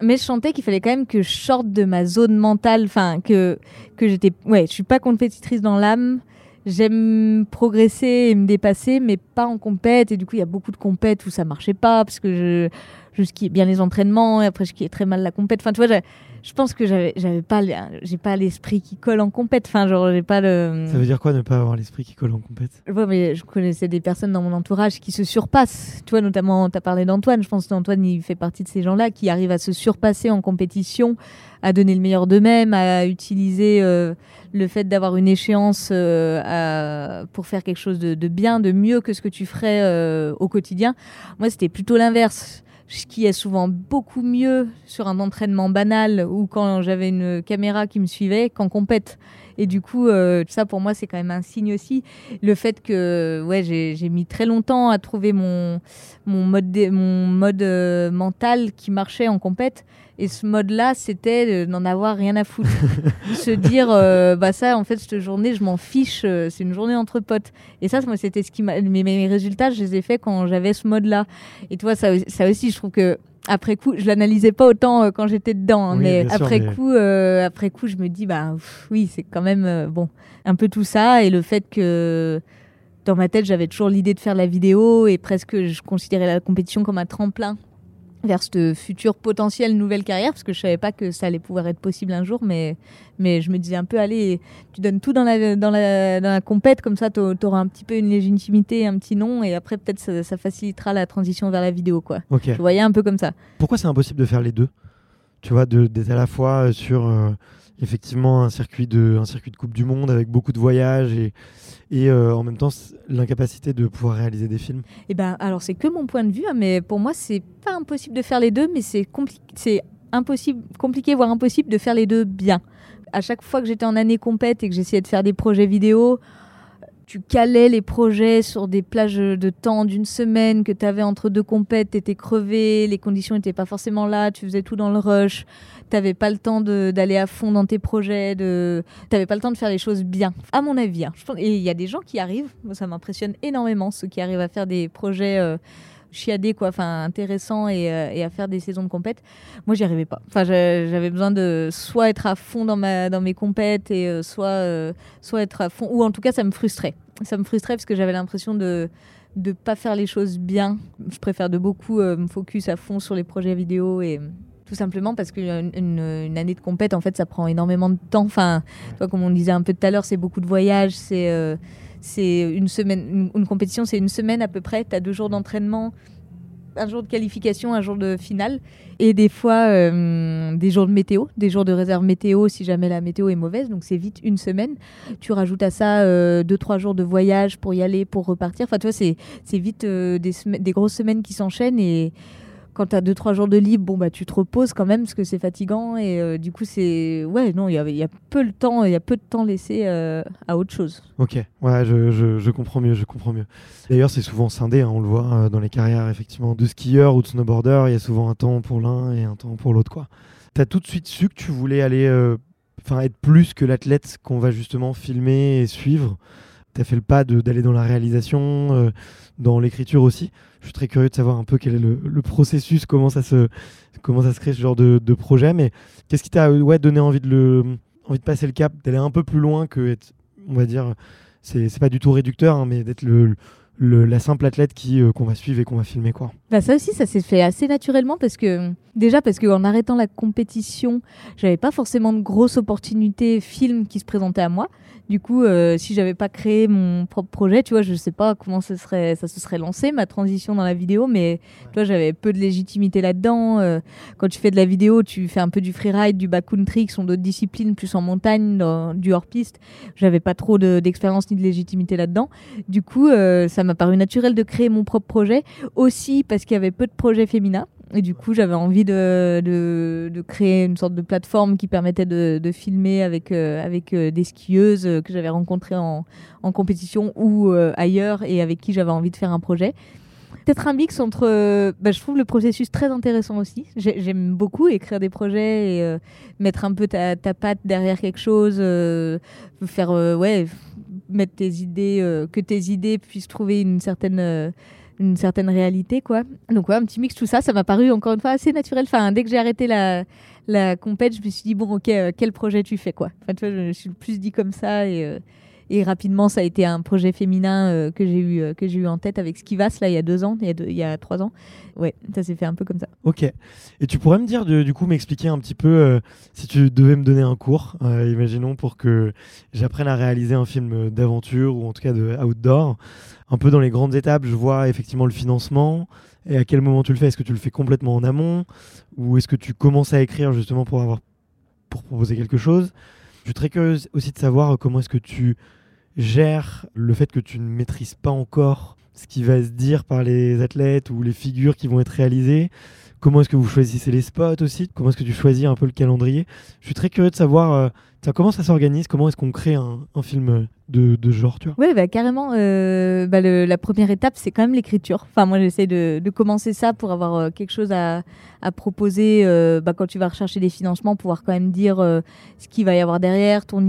Mais je sentais qu'il fallait quand même que je sorte de ma zone mentale, enfin, que, que j'étais. Ouais, je suis pas compétitrice dans l'âme. J'aime progresser et me dépasser, mais pas en compète. Et du coup, il y a beaucoup de compètes où ça marchait pas parce que je je skiais bien les entraînements et après je skiais très mal la compète. Enfin, tu vois, je pense que j'avais, j'avais pas, j'ai pas l'esprit qui colle en compète. Enfin, genre, j'ai pas le. Ça veut dire quoi ne pas avoir l'esprit qui colle en compète? Ouais, mais je connaissais des personnes dans mon entourage qui se surpassent. Tu vois, notamment, tu as parlé d'Antoine. Je pense qu'Antoine, il fait partie de ces gens-là qui arrivent à se surpasser en compétition, à donner le meilleur d'eux-mêmes, à utiliser euh, le fait d'avoir une échéance euh, à, pour faire quelque chose de, de, bien, de mieux que ce que tu ferais euh, au quotidien. Moi, c'était plutôt l'inverse je skiais souvent beaucoup mieux sur un entraînement banal ou quand j'avais une caméra qui me suivait qu'en compète. Et du coup, euh, ça pour moi, c'est quand même un signe aussi. Le fait que ouais, j'ai mis très longtemps à trouver mon, mon mode, mon mode euh, mental qui marchait en compète. Et ce mode-là, c'était d'en avoir rien à foutre. Se dire, euh, bah ça, en fait, cette journée, je m'en fiche, euh, c'est une journée entre potes. Et ça, moi, c'était ce qui m'a. Mes, mes, résultats, je les ai faits quand j'avais ce mode-là. Et toi, ça, ça aussi, je trouve que. Après coup, je l'analysais pas autant euh, quand j'étais dedans, hein, Oui, mais sûr, après mais- coup, après coup, je me dis bah pff, oui, c'est quand même bon, un peu tout ça et le fait que dans ma tête, j'avais toujours l'idée de faire la vidéo et presque je considérais la compétition comme un tremplin vers cette future potentielle nouvelle carrière parce que je savais pas que ça allait pouvoir être possible un jour mais mais je me disais un peu allez tu donnes tout dans la dans la dans la compète comme ça tu auras un petit peu une légitimité un petit nom et après peut-être ça, ça facilitera la transition vers la vidéo quoi. Je voyais un peu comme ça. Pourquoi c'est impossible de faire les deux? Tu vois, de- d'être à la fois euh, sur euh, effectivement un circuit de un circuit de Coupe du Monde avec beaucoup de voyages et et euh, en même temps l'incapacité de pouvoir réaliser des films. Eh ben, alors c'est que mon point de vue, hein, mais pour moi c'est pas impossible de faire les deux, mais c'est compli- c'est impossible, compliqué voire impossible de faire les deux bien. À chaque fois que j'étais en année compète et que j'essayais de faire des projets vidéo, tu calais les projets sur des plages de temps d'une semaine que tu avais entre deux compètes, tu étais crevé, les conditions n'étaient pas forcément là, tu faisais tout dans le rush, tu n'avais pas le temps d'aller à fond dans tes projets, de... tu n'avais pas le temps de faire les choses bien, à mon avis. hein. Et il y a des gens qui arrivent, ça m'impressionne énormément, ceux qui arrivent à faire des projets euh, chiadés, quoi, enfin intéressants et, euh, et à faire des saisons de compète. Moi j'y arrivais pas. Enfin, j'a- j'avais besoin de soit être à fond dans, ma, dans mes compètes et euh, soit, euh, soit être à fond, ou en tout cas ça me frustrait. Ça me frustrait parce que j'avais l'impression de de pas faire les choses bien. Je préfère de beaucoup me focus à fond sur les projets vidéo et tout simplement parce qu'une une, une année de compète, en fait, ça prend énormément de temps. Enfin, toi, comme on disait un peu tout à l'heure, c'est beaucoup de voyages, c'est c'est une semaine, une, compétition, c'est une semaine à peu près. Tu as deux jours d'entraînement, un jour de qualification, un jour de finale, et des fois euh, des jours de météo, des jours de réserve météo si jamais la météo est mauvaise. Donc c'est vite une semaine. Tu rajoutes à ça euh, deux trois jours de voyage pour y aller, pour repartir. Enfin, tu vois, c'est vite euh, des, des grosses semaines qui s'enchaînent et quand tu as 2-3 jours de libre, bon, bah, tu te reposes quand même parce que c'est fatigant. Et euh, du coup, c'est. Ouais, non, il y a, peu le temps, il y a peu de temps laissé euh, à autre chose. Ok, ouais, je, je, comprends mieux, je comprends mieux. D'ailleurs, c'est souvent scindé, hein, on le voit euh, dans les carrières effectivement de skieurs ou de snowboarders, il y a souvent un temps pour l'un et un temps pour l'autre, quoi. T'as tout de suite su que tu voulais aller, enfin, être plus que l'athlète qu'on va justement filmer et suivre. T'as fait le pas d'aller dans la réalisation, euh, dans l'écriture aussi. Je suis très curieux de savoir un peu quel est le, processus, comment ça se, se crée ce genre de, projet. Mais qu'est-ce qui t'a euh, donné envie de passer le cap, d'aller un peu plus loin que être, on va dire, c'est pas du tout réducteur, hein, mais d'être le- la simple athlète qui euh, qu'on va suivre et qu'on va filmer quoi. Bah ça aussi, ça s'est fait assez naturellement parce que déjà parce qu'en arrêtant la compétition, j'avais pas forcément de grosses opportunités films qui se présentaient à moi. Du coup, euh, si j'avais pas créé mon propre projet, tu vois, je sais pas comment ça serait, ça se serait lancé ma transition dans la vidéo, mais tu vois, j'avais peu de légitimité là-dedans. Euh, quand tu fais de la vidéo, tu fais un peu du freeride, du backcountry, qui sont d'autres disciplines, plus en montagne, dans, du hors-piste. J'avais pas trop de- d'expérience ni de légitimité là-dedans. Du coup, euh, m'a paru naturel de créer mon propre projet aussi parce qu'il y avait peu de projets féminins. Et du coup, j'avais envie de, de, créer une sorte de plateforme qui permettait de, filmer avec, euh, avec euh, des skieuses que j'avais rencontrées en, en compétition ou euh, ailleurs et avec qui j'avais envie de faire un projet. Peut-être un mix entre. bah, je trouve le processus très intéressant aussi. J'ai- J'aime beaucoup écrire des projets et mettre un peu ta, ta patte derrière quelque chose, faire ouais, mettre tes idées, euh, que tes idées puissent trouver une certaine. euh, une certaine réalité quoi donc ouais un petit mix tout ça ça m'a paru encore une fois assez naturel enfin dès que j'ai arrêté la la compète je me suis dit bon ok euh, quel projet tu fais quoi enfin je me suis plus dit comme ça et rapidement, ça a été un projet féminin euh, que j'ai eu, euh, que j'ai eu en tête avec Skivas, là, il y a deux ans, il y a, trois ans. Ouais, ça s'est fait un peu comme ça. Ok. Et tu pourrais me dire, du, coup, m'expliquer un petit peu euh, si tu devais me donner un cours, imaginons, pour que j'apprenne à réaliser un film d'aventure ou en tout cas de outdoor. Un peu dans les grandes étapes, je vois effectivement le financement. Et à quel moment tu le fais? Est-ce que tu le fais complètement en amont? Ou est-ce que tu commences à écrire justement pour, avoir, pour proposer quelque chose? Je suis très curieuse aussi de savoir comment est-ce que tu gères le fait que tu ne maîtrises pas encore ce qui va se dire par les athlètes ou les figures qui vont être réalisées. Comment est-ce que vous choisissez les spots aussi? Comment est-ce que tu choisis un peu le calendrier? Je suis très curieux de savoir euh, comment ça s'organise, comment est-ce qu'on crée un, film de, de ce genre, tu vois? Ouais, bah, carrément. euh, bah, la première étape, c'est quand même l'écriture. Enfin, moi, j'essaie de, de commencer ça pour avoir euh, quelque chose à, proposer euh, bah, quand tu vas rechercher des financements, pouvoir quand même dire euh, ce qu'il va y avoir derrière, ton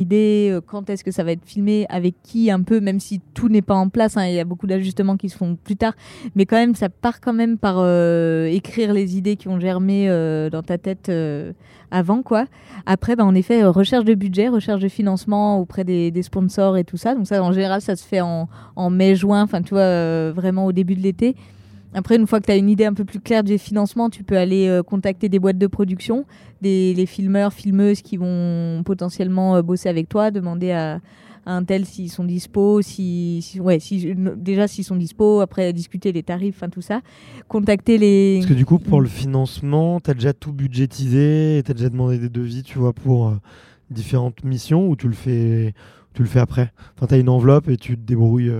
Idée, euh, quand est-ce que ça va être filmé, avec qui un peu, même si tout n'est pas en place, hein, il y a beaucoup d'ajustements qui se font plus tard, mais quand même ça part quand même par euh, écrire les idées qui ont germé euh, dans ta tête avant quoi. Après, bah, en effet, recherche de budget, recherche de financement auprès des, sponsors et tout ça. Donc ça, en général, ça se fait en, mai-juin, enfin tu vois, vraiment au début de l'été. Après, une fois que tu as une idée un peu plus claire du financement, tu peux aller euh, contacter des boîtes de production, des les filmeurs, filmeuses qui vont potentiellement euh, bosser avec toi, demander à, un tel s'ils sont dispo, si, ouais, déjà s'ils sont dispo, après discuter les tarifs, enfin tout ça. Contacter les. Parce que du coup, pour le financement, tu as déjà tout budgétisé, tu as déjà demandé des devis, tu vois, pour euh, différentes missions ou tu le fais, tu le fais après? Enfin, tu as une enveloppe et tu te débrouilles,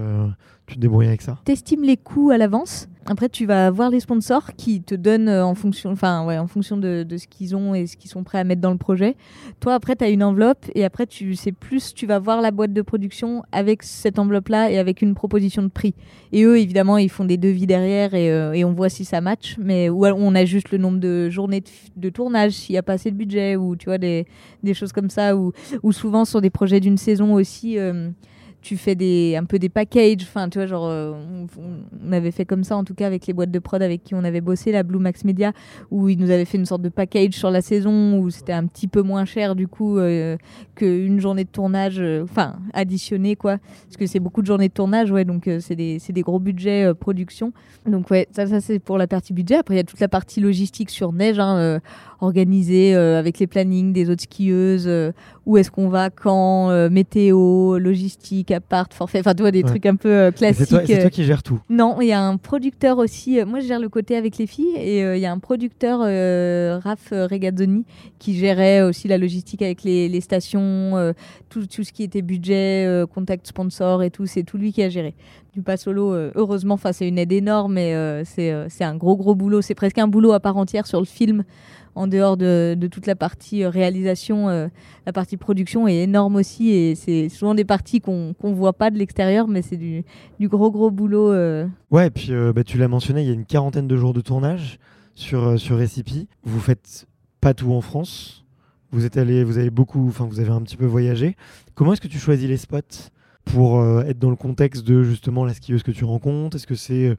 tu te débrouilles avec ça. T'estimes les coûts à l'avance. Après, tu vas voir les sponsors qui te donnent euh, en fonction, enfin, ouais, en fonction de, de ce qu'ils ont et ce qu'ils sont prêts à mettre dans le projet. Toi, après, tu as une enveloppe et après, tu sais plus, tu vas voir la boîte de production avec cette enveloppe-là et avec une proposition de prix. Et eux, évidemment, ils font des devis derrière et, euh, et on voit si ça match. Mais ou on ajuste le nombre de journées de, tournage s'il n'y a pas assez de budget ou tu vois des, des choses comme ça. Ou, ou souvent sur des projets d'une saison aussi. euh, tu fais des un peu des packages enfin tu vois genre euh, on, avait fait comme ça en tout cas avec les boîtes de prod avec qui on avait bossé la Blue Max Media où ils nous avaient fait une sorte de package sur la saison où c'était un petit peu moins cher du coup euh, qu'une journée de tournage euh, enfin additionné quoi. Parce que c'est beaucoup de journées de tournage ouais donc c'est des des gros budgets production. Donc ouais ça c'est pour la partie budget. Après il y a toute la partie logistique sur neige hein, organisée avec les plannings des autres skieuses où est-ce qu'on va quand météo logistique appart forfait enfin tu vois des Ouais. trucs un peu euh, C'est classiques toi, c'est euh, toi qui gères tout. non, il y a un producteur aussi. euh, Moi, je gère le côté avec les filles et euh, il y a un producteur, euh, Raph euh, Regazzoni, qui gérait aussi la logistique avec les, les stations, euh, tout, tout ce qui était budget, euh, contact sponsor et tout. C'est tout lui qui a géré. Du pas solo, euh, heureusement, c'est une aide énorme, mais euh, c'est euh, c'est un gros, gros boulot. C'est presque un boulot à part entière sur le film. En dehors de, toute la partie euh, réalisation, euh, la partie production est énorme aussi et c'est souvent des parties qu'on qu'on voit pas de l'extérieur, mais c'est du, gros gros boulot. euh. Ouais, et puis bah, tu l'as mentionné, il y a une quarantaine de jours de tournage sur, sur Recipe. Vous faites pas tout en France. Vous êtes allé, vous avez beaucoup, enfin vous avez un petit peu voyagé. Comment est-ce que tu choisis les spots pour être dans le contexte de justement la skieuse que tu rencontres? Est-ce que c'est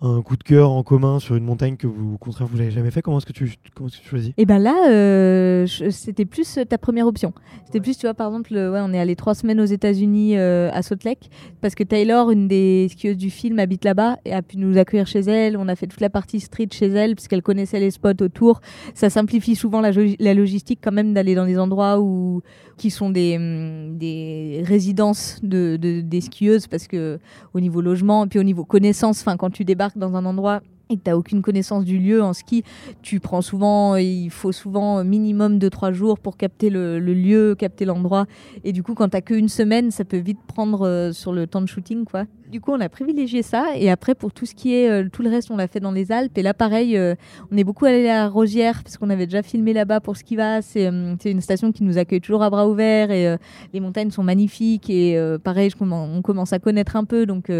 un coup de cœur en commun sur une montagne que vous, au contraire, vous n'avez jamais fait Comment est-ce que tu, comment est-ce que tu choisis? Et ben là, euh, c'était plus euh, ta première option. C'était plus, tu vois, par exemple, euh, ouais, on est allé trois semaines aux États-Unis euh, à Salt Lake parce que Taylor, une des skieuses du film, habite là-bas et a pu nous accueillir chez elle. On a fait toute la partie street chez elle parce qu'elle connaissait les spots autour. Ça simplifie souvent la, logistique quand même d'aller dans des endroits où qui sont des, hum, des résidences de, de- des skieuses parce que au niveau logement et puis au niveau connaissance, enfin quand tu dans un endroit et que tu n'as aucune connaissance du lieu en ski, tu prends souvent, il faut souvent minimum de trois jours pour capter le, lieu, capter l'endroit. Et du coup, quand tu qu'une semaine, ça peut vite prendre euh, sur le temps de shooting. quoi. Du coup, on a privilégié ça. Et après, pour tout ce qui est euh, tout le reste, on l'a fait dans les Alpes. Et là, pareil, euh, on est beaucoup allé à Rosière parce qu'on avait déjà filmé là-bas pour ce qui va. C'est euh, une station qui nous accueille toujours à bras ouverts. Et les montagnes sont magnifiques. Et pareil, on commence à connaître un peu. Donc,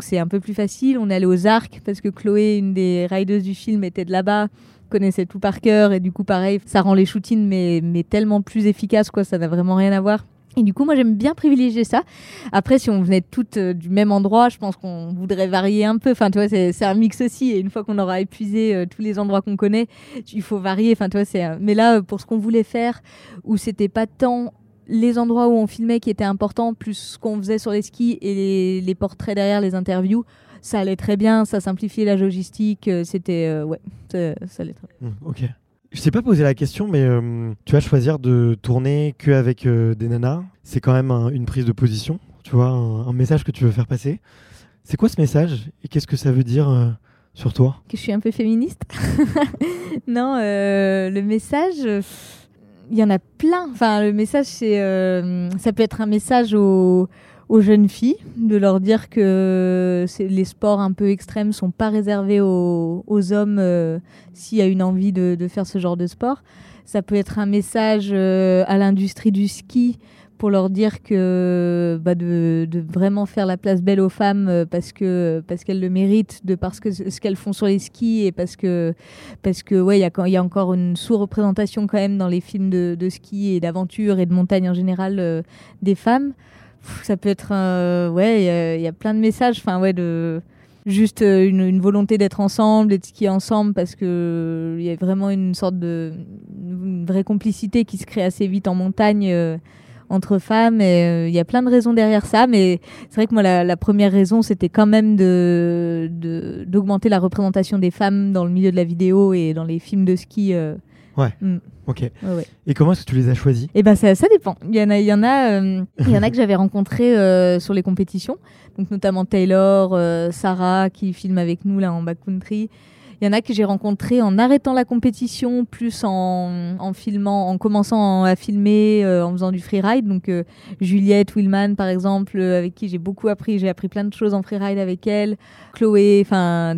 c'est un peu plus facile. On est allé aux Arcs parce que Chloé, une des riders du film, était de là-bas connaissait tout par cœur et du coup pareil ça rend les shootings mais, mais tellement plus efficaces quoi ça n'a vraiment rien à voir et du coup moi j'aime bien privilégier ça. Après si on venait toutes euh, du même endroit je pense qu'on voudrait varier un peu. Enfin tu vois c'est un mix aussi. Et une fois qu'on aura épuisé euh, tous les endroits qu'on connaît il faut varier. Enfin tu vois c'est euh, mais là pour ce qu'on voulait faire où c'était pas tant les endroits où on filmait qui étaient importants plus ce qu'on faisait sur les skis et les, portraits derrière les interviews ça allait très bien. Ça simplifiait la logistique c'était ouais ça, allait très bien. Hmm, Ok. Je t'ai pas posé la question, mais euh, tu vas choisir de tourner que avec euh, des nanas. C'est quand même un- une prise de position, tu vois, un, message que tu veux faire passer. C'est quoi ce message et qu'est-ce que ça veut dire euh, sur toi? Que je suis un peu féministe? non, euh, le message, il y en a plein. Enfin, le message, c'est, ça peut être un message aux, aux jeunes filles, de leur dire que les sports un peu extrêmes sont pas réservés aux, hommes euh, s'il y a une envie de, faire ce genre de sport. Ça peut être un message euh, à l'industrie du ski pour leur dire que bah, de, vraiment faire la place belle aux femmes euh, parce que parce qu'elles le méritent parce que ce qu'elles font sur les skis et parce que parce que ouais il y a encore une sous-représentation quand même dans les films de, ski et d'aventure et de montagne en général des femmes ça peut être euh, ouais il y a- il y, a plein de messages enfin ouais de juste euh, une, une volonté d'être ensemble et de skier ensemble parce que il y a vraiment une sorte de une vraie complicité qui se crée assez vite en montagne euh, entre femmes et euh, il y a plein de raisons derrière ça mais c'est vrai que moi la, la première raison c'était quand même de d'augmenter la représentation des femmes dans le milieu de la vidéo et dans les films de ski euh. Ok. Ouais, ouais. Et comment est-ce que tu les as choisis? Eh ben ça, ça dépend. Il y en a, il y en a, euh, il y en a que j'avais rencontrés euh, sur les compétitions, donc notamment Taylor, euh, Sarah qui filme avec nous là en backcountry. Il y en a que j'ai rencontrés en arrêtant la compétition, plus en, filmant, en commençant à filmer, euh, en faisant du freeride. Donc euh, Juliette Willman par exemple, euh, avec qui j'ai beaucoup appris. J'ai appris plein de choses en freeride avec elle. Chloé, enfin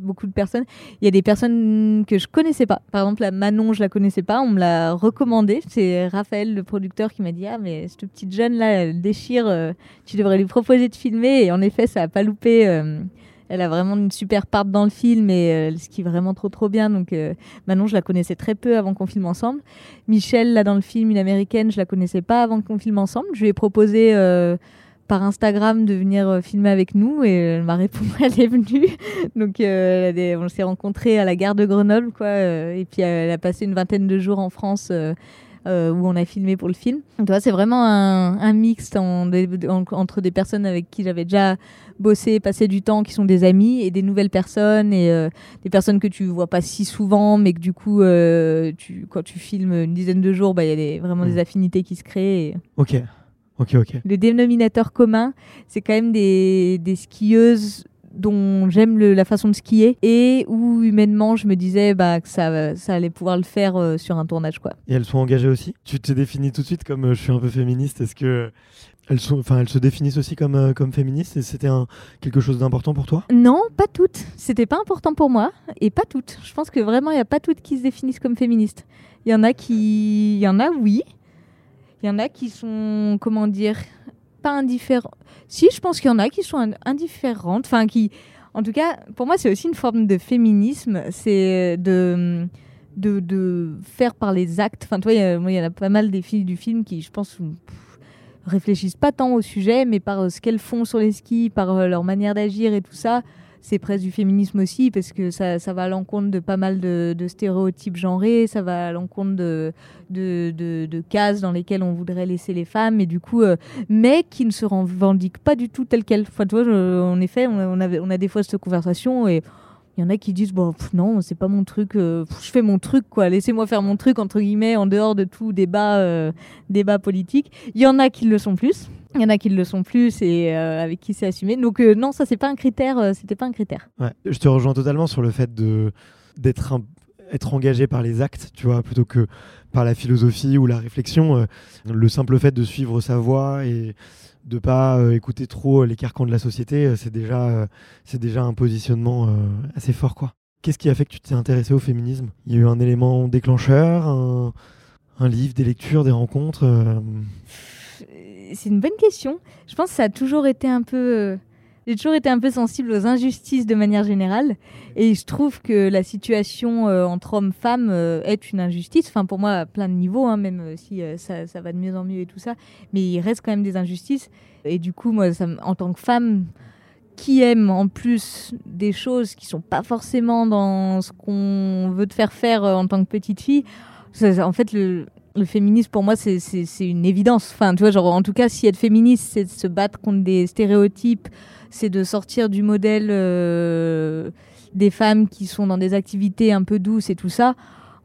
beaucoup de personnes. Il y a des personnes que je connaissais pas. Par exemple, la Manon, je la connaissais pas. On me l'a recommandé. C'est Raphaël, le producteur, qui m'a dit Ah, mais cette petite jeune là, elle déchire. tu devrais lui proposer de filmer. Et en effet, ça a pas loupé. Euh, elle a vraiment une super part dans le film et euh, elle skie vraiment trop trop bien. Donc euh, Manon, je la connaissais très peu avant qu'on filme ensemble. Michelle, là dans le film, une américaine, je la connaissais pas avant qu'on filme ensemble. Je lui ai proposé euh, par Instagram de venir euh, filmer avec nous et elle m'a répondu, elle est venue. Donc euh, on s'est rencontrés à la gare de Grenoble quoi. euh, et puis euh, elle a passé une vingtaine de jours en France. Euh, où on a filmé pour le film. Donc, c'est vraiment un, un mix en- en- entre des personnes avec qui j'avais déjà bossé, passé du temps, qui sont des amis, et des nouvelles personnes, et euh, des personnes que tu vois pas si souvent, mais que du coup, euh, tu, quand tu filmes une dizaine de jours, bah, il y a des- vraiment Mm. des affinités qui se créent. et- Ok. Ok, ok. le dénominateur commun, c'est quand même des, des skieuses dont j'aime la façon de skier et où humainement je me disais bah, que ça, ça allait pouvoir le faire euh, sur un tournage. quoi. Et elles sont engagées aussi? Tu t'es définie tout de suite comme euh, je suis un peu féministe. Est-ce que elles, sont, elles se définissent aussi comme, euh, comme féministes? Et c'était quelque chose d'important pour toi? Non, pas toutes. C'était pas important pour moi et pas toutes. Je pense que vraiment il n'y a pas toutes qui se définissent comme féministes. Il y en a qui, il y en a oui. Il y en a qui sont comment dire pas indifférents. Si, je pense qu'il y en a qui sont in- indifférentes. Enfin, qui, en tout cas, pour moi, c'est aussi une forme de féminisme. C'est de, de, de faire par les actes. Enfin, toi, il y, en a pas mal des filles du film qui, je pense, réfléchissent pas tant au sujet, mais par euh, ce qu'elles font sur les skis, par euh, leur manière d'agir et tout ça. C'est presque du féminisme aussi, parce que ça, ça va à l'encontre de pas mal de, stéréotypes genrés, ça va à l'encontre de, de, de, cases dans lesquelles on voudrait laisser les femmes, et du coup, euh, mais qui ne se revendiquent pas du tout telles quelles. Enfin, en effet, on a, on, a des fois cette conversation, et il y en a qui disent bon pff, non c'est pas mon truc euh, je fais mon truc quoi laissez-moi faire mon truc entre guillemets en dehors de tout débat euh, débat politique il y en a qui le sont plus il y en a qui le sont plus et euh, avec qui c'est assumé donc euh, non ça c'est pas un critère euh, c'était pas un critère Ouais, je te rejoins totalement sur le fait de d'être être engagé par les actes, tu vois, plutôt que par la philosophie ou la réflexion. Le simple fait de suivre sa voie et de pas écouter trop les carcans de la société, c'est déjà c'est déjà un positionnement assez fort, quoi. Qu'est-ce qui a fait que tu t'es intéressé au féminisme? Il y a eu un élément déclencheur, un, un livre, des lectures, des rencontres. C'est une bonne question je pense que ça a toujours été un peu euh, j'ai toujours été un peu sensible aux injustices de manière générale et je trouve que la situation euh, entre hommes-femmes euh, est une injustice. Enfin, pour moi, à plein de niveaux, hein, même si ça, va de mieux en mieux et tout ça. Mais il reste quand même des injustices. Et du coup, moi, en tant que femme qui aime en plus des choses qui sont pas forcément dans ce qu'on veut te faire faire en tant que petite fille, en fait, le, le féminisme, pour moi, c'est- une évidence. Enfin, tu vois, genre, en tout cas, si être féministe, c'est de se battre contre des stéréotypes, c'est de sortir du modèle euh, des femmes qui sont dans des activités un peu douces et tout ça.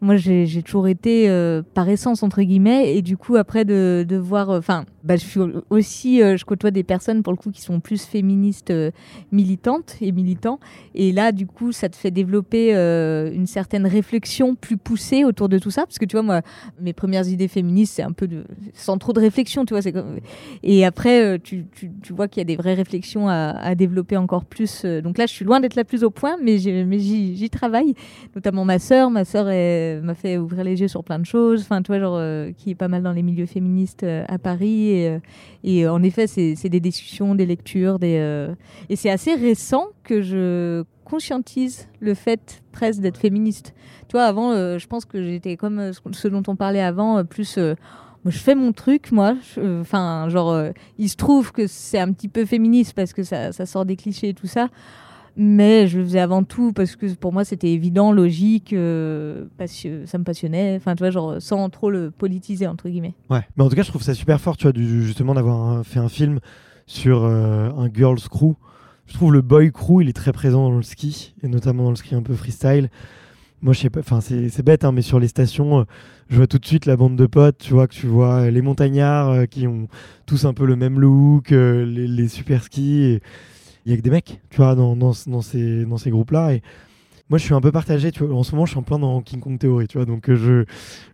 Moi, j'ai toujours été euh, par essence, entre guillemets, et du coup, après de, voir. Enfin, bah, je suis aussi. euh, je côtoie des personnes, pour le coup, qui sont plus féministes euh, militantes et militants. Et là, du coup, ça te fait développer euh, une certaine réflexion plus poussée autour de tout ça. Parce que tu vois, moi, mes premières idées féministes, c'est un peu sans trop de réflexion, tu vois. Comme... Et après, tu, tu, vois qu'il y a des vraies réflexions à, à développer encore plus. Donc là, je suis loin d'être la plus au point, mais j'y travaille. Notamment ma sœur. Ma sœur m'a fait ouvrir les yeux sur plein de choses. Enfin, tu vois, genre, qui est pas mal dans les milieux féministes à Paris. Et, euh, et euh, en effet, c'est des discussions, des lectures. Des, euh, Et c'est assez récent que je conscientise le fait presque d'être féministe. Tu vois, avant, euh, je pense que j'étais comme euh, ce- dont on parlait avant, plus. je fais mon truc, moi. Enfin, genre, il se trouve que c'est un petit peu féministe parce que ça, ça sort des clichés et tout ça. Mais je le faisais avant tout parce que pour moi, c'était évident, logique, euh, ça me passionnait. Enfin, tu vois, genre, sans trop le politiser, entre guillemets. Ouais, mais en tout cas, je trouve ça super fort, tu vois, justement d'avoir fait un film sur euh, un girls crew. Je trouve le boy crew, il est très présent dans le ski, et notamment dans le ski un peu freestyle. Moi, je sais pas, enfin, c'est bête, hein, mais sur les stations, euh, je vois tout de suite la bande de potes, tu vois, que tu vois les montagnards qui ont tous un peu le même look, les, super skis. Il y a que des mecs, tu vois, dans, ces, groupes-là. Et moi, je suis un peu partagé. En ce moment, je suis en plein dans King Kong Theory, tu vois, donc euh,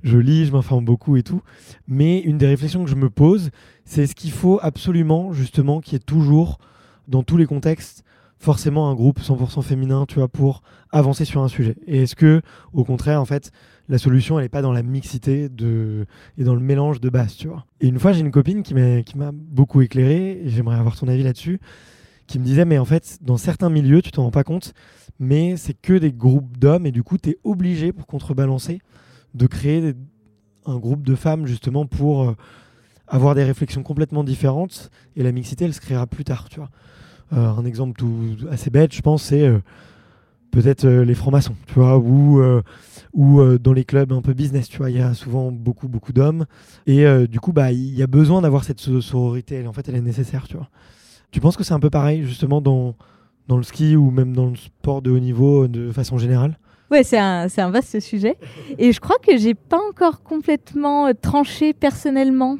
je, lis, je m'informe beaucoup et tout. Mais une des réflexions que je me pose, c'est est-ce qu'il faut absolument, justement, qu'il y ait toujours, dans tous les contextes, forcément un groupe 100% féminin, tu vois, pour avancer sur un sujet? Et est-ce que, au contraire, en fait, la solution, n'est pas dans la mixité et dans le mélange de bases, tu vois? Et une fois, j'ai une copine qui m'a beaucoup éclairé, j'aimerais avoir ton avis là-dessus, qui me disait, mais en fait, dans certains milieux, tu t'en rends pas compte, mais c'est que des groupes d'hommes, et du coup, tu es obligé, pour contrebalancer, de créer un groupe de femmes, justement, pour euh, avoir des réflexions complètement différentes, et la mixité, elle se créera plus tard, tu vois. Euh, un exemple tout assez bête, je pense, c'est euh, peut-être les francs-maçons, tu vois, ou, ou dans les clubs un peu business, tu vois, il y a souvent beaucoup, beaucoup d'hommes, et du coup, bah, il y a besoin d'avoir cette so- sororité, elle, en fait, elle est nécessaire, tu vois. Tu penses que c'est un peu pareil, justement, dans, dans le ski ou même dans le sport de haut niveau de façon générale? Ouais, c'est un, un vaste sujet. Et je crois que j'ai pas encore complètement euh, tranché personnellement.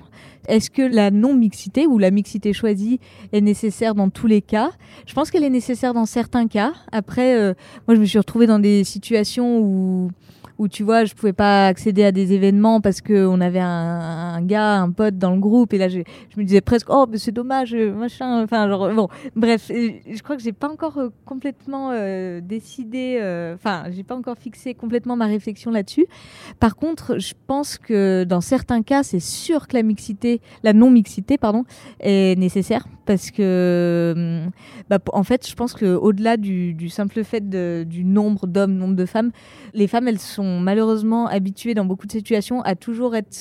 Est-ce que la non-mixité ou la mixité choisie est nécessaire dans tous les cas? Je pense qu'elle est nécessaire dans certains cas. Après, euh, moi, je me suis retrouvée dans des situations où, où tu vois, je pouvais pas accéder à des événements parce qu'on avait un, gars, un pote dans le groupe. Et là, je, me disais presque, oh, mais c'est dommage, euh, machin. Enfin, genre, bon, bref, je crois que j'ai pas encore euh, complètement euh, décidé, euh, enfin, j'ai pas encore fixé complètement ma réflexion là-dessus. Par contre, je pense que dans certains cas, c'est sûr que la mixité, la non-mixité, pardon, est nécessaire parce que, hum, bah, en fait, je pense que au-delà du, simple fait du nombre d'hommes, nombre de femmes, les femmes, elles sont malheureusement habituées dans beaucoup de situations à toujours être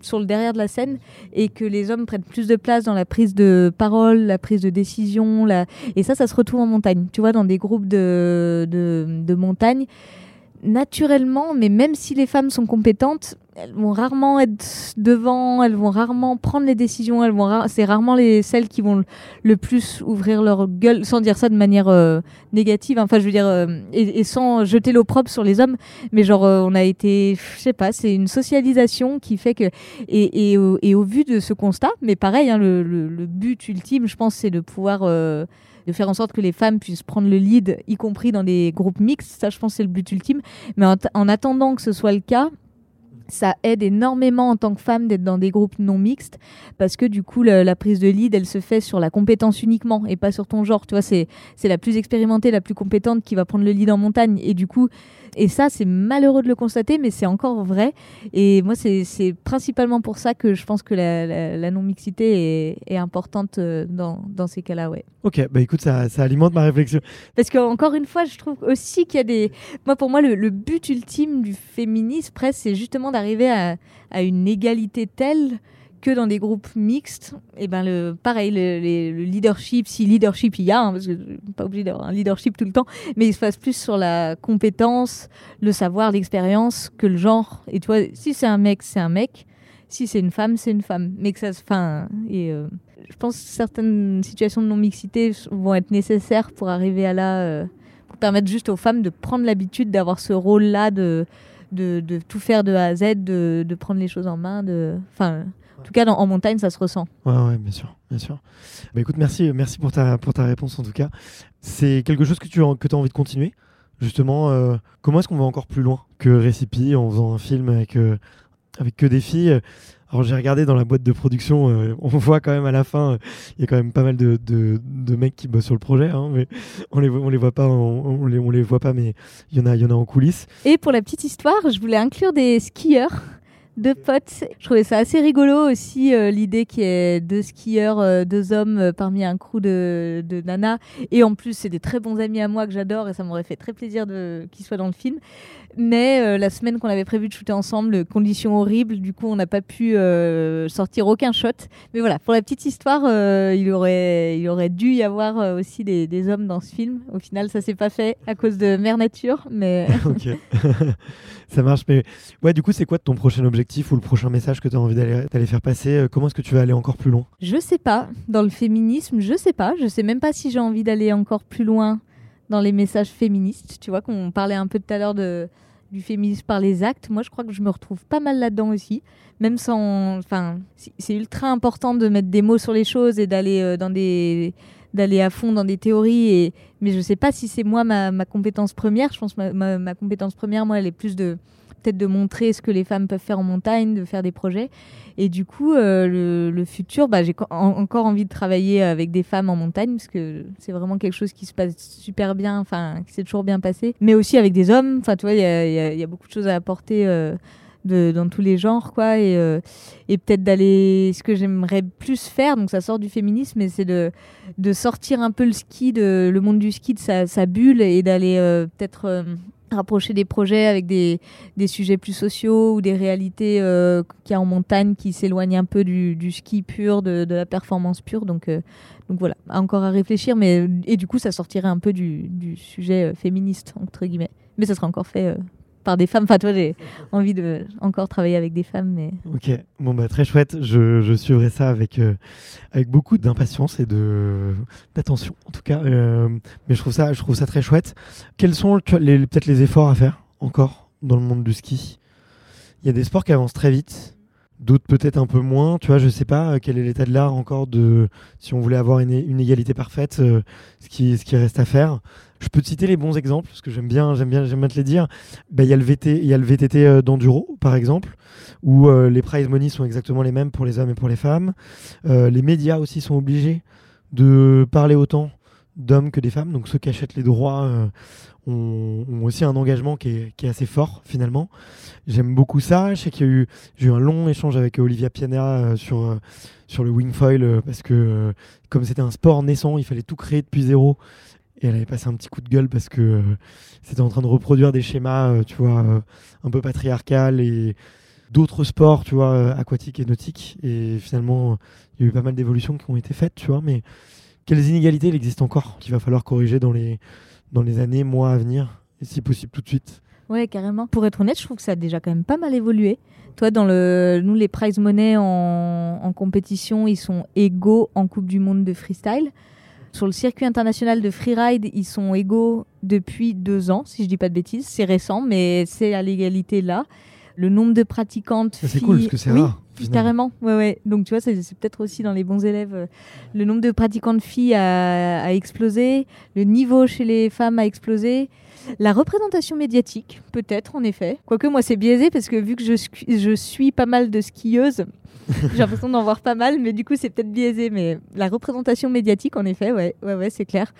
sur le derrière de la scène et que les hommes prennent plus de place dans la prise de parole, la prise de décision. La... Et ça, ça se retrouve en montagne. Tu vois, dans des groupes de, de montagne, naturellement, mais même si les femmes sont compétentes, elles vont rarement être devant, elles vont rarement prendre les décisions, elles vont c'est rarement les celles qui vont le plus ouvrir leur gueule, sans dire ça de manière euh, négative. Enfin, je veux dire, euh, et, sans jeter l'opprobre sur les hommes, mais genre euh, on a été, je sais pas, c'est une socialisation qui fait que et, et, au, vu de ce constat, mais pareil, hein, le, but ultime, je pense, c'est de pouvoir de faire en sorte que les femmes puissent prendre le lead, y compris dans des groupes mixtes. Ça, je pense, c'est le but ultime. Mais en, attendant que ce soit le cas, ça aide énormément en tant que femme d'être dans des groupes non mixtes parce que du coup la, prise de lead elle se fait sur la compétence uniquement et pas sur ton genre tu vois c'est c'est la plus expérimentée la plus compétente qui va prendre le lead en montagne et du coup et ça, c'est malheureux de le constater, mais c'est encore vrai. Et moi, c'est principalement pour ça que je pense que la, non-mixité est, importante euh, dans, dans ces cas-là. Ouais. Ok, bah écoute, ça, ça alimente ma réflexion. Parce qu'encore une fois, je trouve aussi qu'il y a des. Moi, pour moi, le, but ultime du féminisme, presque, c'est justement d'arriver à, à une égalité telle que dans des groupes mixtes, et eh ben le pareil, le, leadership, si leadership il y a, hein, parce que pas obligé d'avoir un leadership tout le temps, mais il se passe plus sur la compétence, le savoir, l'expérience que le genre. Et toi, si c'est un mec, c'est un mec. Si c'est une femme, c'est une femme. Mais que ça, enfin, et euh, je pense que certaines situations de non mixité vont être nécessaires pour arriver à là, euh, pour permettre juste aux femmes de prendre l'habitude d'avoir ce rôle-là de, de, tout faire de A à Z, de, de prendre les choses en main, de, enfin en tout cas, en montagne, ça se ressent. Ouais, ouais, bien sûr, bien sûr. Bah, écoute, merci, merci pour ta, pour ta réponse en tout cas. C'est quelque chose que tu as, que as envie de continuer? Justement, euh, comment est-ce qu'on va encore plus loin que Recipe en faisant un film avec, euh, avec que des filles? Alors j'ai regardé dans la boîte de production, euh, on voit quand même à la fin, il y a quand même pas mal de, de, de, mecs qui bossent sur le projet, hein, mais on les on les voit pas, on, les, on les voit pas, mais il y en a il y en a en coulisses. Et pour la petite histoire, je voulais inclure des skieurs deux potes. Je trouvais ça assez rigolo aussi, euh, l'idée qu'il y ait deux skieurs, euh, deux hommes euh, parmi un crew de, de nanas. Et en plus, c'est des très bons amis à moi que j'adore et ça m'aurait fait très plaisir qu'ils soient dans le film. Mais la semaine qu'on avait prévu de shooter ensemble, conditions horribles, du coup, on n'a pas pu sortir aucun shot. Mais voilà, pour la petite histoire, il, aurait, il aurait dû y avoir aussi des, des, hommes dans ce film. Au final, ça s'est pas fait à cause de Mère Nature. Mais ok, ça marche. Mais ouais, du coup, c'est quoi ton prochain objectif ou le prochain message que tu as envie d'aller faire passer euh, Comment est-ce que tu vas aller encore plus loin? Je sais pas. Dans le féminisme, je sais pas. Je sais même pas si j'ai envie d'aller encore plus loin dans les messages féministes. Tu vois, qu'on parlait un peu tout à l'heure de du féminisme par les actes. Moi, je crois que je me retrouve pas mal là-dedans aussi. Même sans. Enfin, c'est ultra important de mettre des mots sur les choses et d'aller euh, dans des d'aller à fond dans des théories mais je sais pas si c'est moi ma, ma, compétence première je pense que ma, ma, compétence première moi elle est plus de peut-être de montrer ce que les femmes peuvent faire en montagne, de faire des projets. Et du coup, euh, le, futur, bah, j'ai encore envie de travailler avec des femmes en montagne, parce que c'est vraiment quelque chose qui se passe super bien, enfin, qui s'est toujours bien passé. Mais aussi avec des hommes, enfin, tu vois, il y, a, beaucoup de choses à apporter. Euh, dans tous les genres quoi et, euh, et peut-être d'aller ce que j'aimerais plus faire donc ça sort du féminisme mais c'est de, sortir un peu le ski de le monde du ski de sa bulle et d'aller peut-être rapprocher des projets avec des, des, sujets plus sociaux ou des réalités euh, qu'il y a en montagne qui s'éloignent un peu du, ski pur, de, de, la performance pure. Donc, euh, donc voilà, encore à réfléchir. Mais, et du coup, ça sortirait un peu du, du sujet euh, féministe, entre guillemets. Mais ça sera encore fait euh, par des femmes. Enfin, toi, j'ai envie de encore travailler avec des femmes. Mais... Ok, bon, bah, très chouette. Je, je suivrai ça avec, euh, avec beaucoup d'impatience et d'attention, en tout cas. Euh, mais je trouve, ça, je trouve ça très chouette. Quels sont les, peut-être les efforts à faire encore dans le monde du ski? Il y a des sports qui avancent très vite. D'autres peut-être un peu moins, tu vois, je sais pas euh, quel est l'état de l'art encore de si on voulait avoir une, égalité parfaite, ce, qui, ce qui reste à faire. Je peux te citer les bons exemples, parce que j'aime bien, j'aime bien, j'aime bien te les dire. Bah, il y a le VTT euh, d'enduro, par exemple, où euh, les prize money sont exactement les mêmes pour les hommes et pour les femmes. Euh, les médias aussi sont obligés de parler autant d'hommes que des femmes. Donc ceux qui achètent les droits ont, aussi un engagement qui est, assez fort finalement. J'aime beaucoup ça. Je sais qu'il y a eu, eu un long échange avec Olivia Piana sur, sur le wingfoil parce que comme c'était un sport naissant, il fallait tout créer depuis zéro. Et elle avait passé un petit coup de gueule parce que euh, c'était en train de reproduire des schémas, euh, tu vois, euh, un peu patriarcal et d'autres sports, tu vois, euh, aquatiques et nautiques. Et finalement, il y a eu pas mal d'évolutions qui ont été faites, tu vois. Mais quelles inégalités il existe encore qu'il va falloir corriger dans les, dans les années, mois à venir, et si possible tout de suite? Ouais, carrément. Pour être honnête, je trouve que ça a déjà quand même pas mal évolué. Toi, dans le, nous, les prize money en, en compétition, ils sont égaux en Coupe du Monde de freestyle. Sur le circuit international de freeride, ils sont égaux depuis deux ans, si je dis pas de bêtises. C'est récent, mais c'est à l'égalité là. Le nombre de pratiquantes. Ça, C'est filles- cool parce que c'est Oui, rare. Finalement. Carrément, ouais, ouais. Donc tu vois, c'est peut-être aussi dans les bons élèves. euh, Le nombre de pratiquantes filles a, a explosé, le niveau chez les femmes a explosé, la représentation médiatique, peut-être en effet. Quoique moi c'est biaisé parce que vu que je suis pas mal de skieuses, j'ai l'impression d'en voir pas mal, mais du coup c'est peut-être biaisé. Mais la représentation médiatique, en effet, ouais, ouais, ouais, c'est clair.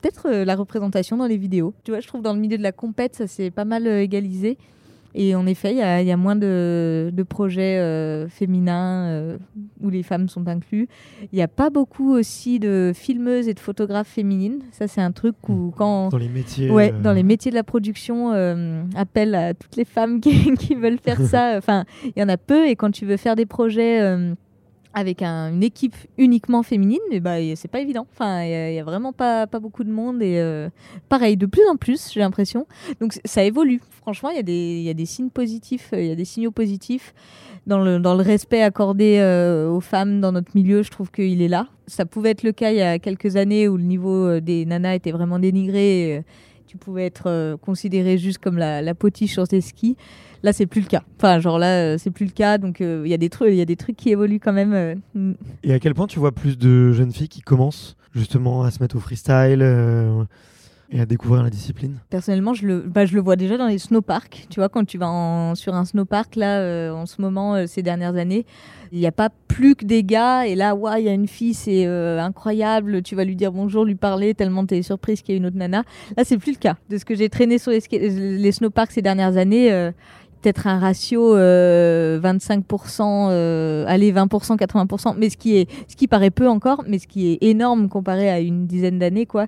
Peut-être euh, la représentation dans les vidéos. Tu vois, je trouve dans le milieu de la compète, ça s'est pas mal euh, égalisé. Et en effet, il y, a- il y a moins de, de projets euh, féminins euh, où les femmes sont inclus. Il n'y a pas beaucoup aussi de filmeuses et de photographes féminines. Ça, c'est un truc où quand... Dans les métiers. Ouais, euh, dans les métiers de la production, appel à toutes les femmes qui, qui veulent faire ça. Enfin, il y en a peu et quand tu veux faire des projets avec un- une équipe uniquement féminine, ben, y- c'est pas évident. Enfin, il y, a- vraiment pas, beaucoup de monde et euh, pareil, de plus en plus, j'ai l'impression. Donc ça évolue. Franchement, il y, a des- signes positifs, euh, il y a des signaux positifs dans le, respect accordé euh, aux femmes dans notre milieu. Je trouve qu'il est là. Ça pouvait être le cas il y a quelques années où le niveau des nanas était vraiment dénigré. Tu pouvais être euh, considéré juste comme la, la potiche sur tes skis. Là, c'est plus le cas. Enfin, genre là, euh, c'est plus le cas. Donc, euh, il y a des trucs, il y a des trucs qui évoluent quand même. euh. Et à quel point tu vois plus de jeunes filles qui commencent justement à se mettre au freestyle et à découvrir la discipline Personnellement, je le, bah, je le vois déjà dans les snowparks. Tu vois, quand tu vas sur un snowpark, là, euh, en ce moment, euh, ces dernières années, il n'y a pas plus que des gars. Et là, ouais, il y a une fille, c'est euh, incroyable. Tu vas lui dire bonjour, lui parler, tellement tu es surprise qu'il y a une autre nana. Là, c'est plus le cas. De ce que j'ai traîné sur les, les snowparks ces dernières années, peut-être un ratio euh, 25%, euh, allez, 20%, 80%. Mais ce qui, est, ce qui paraît peu encore, mais ce qui est énorme comparé à une dizaine d'années, quoi.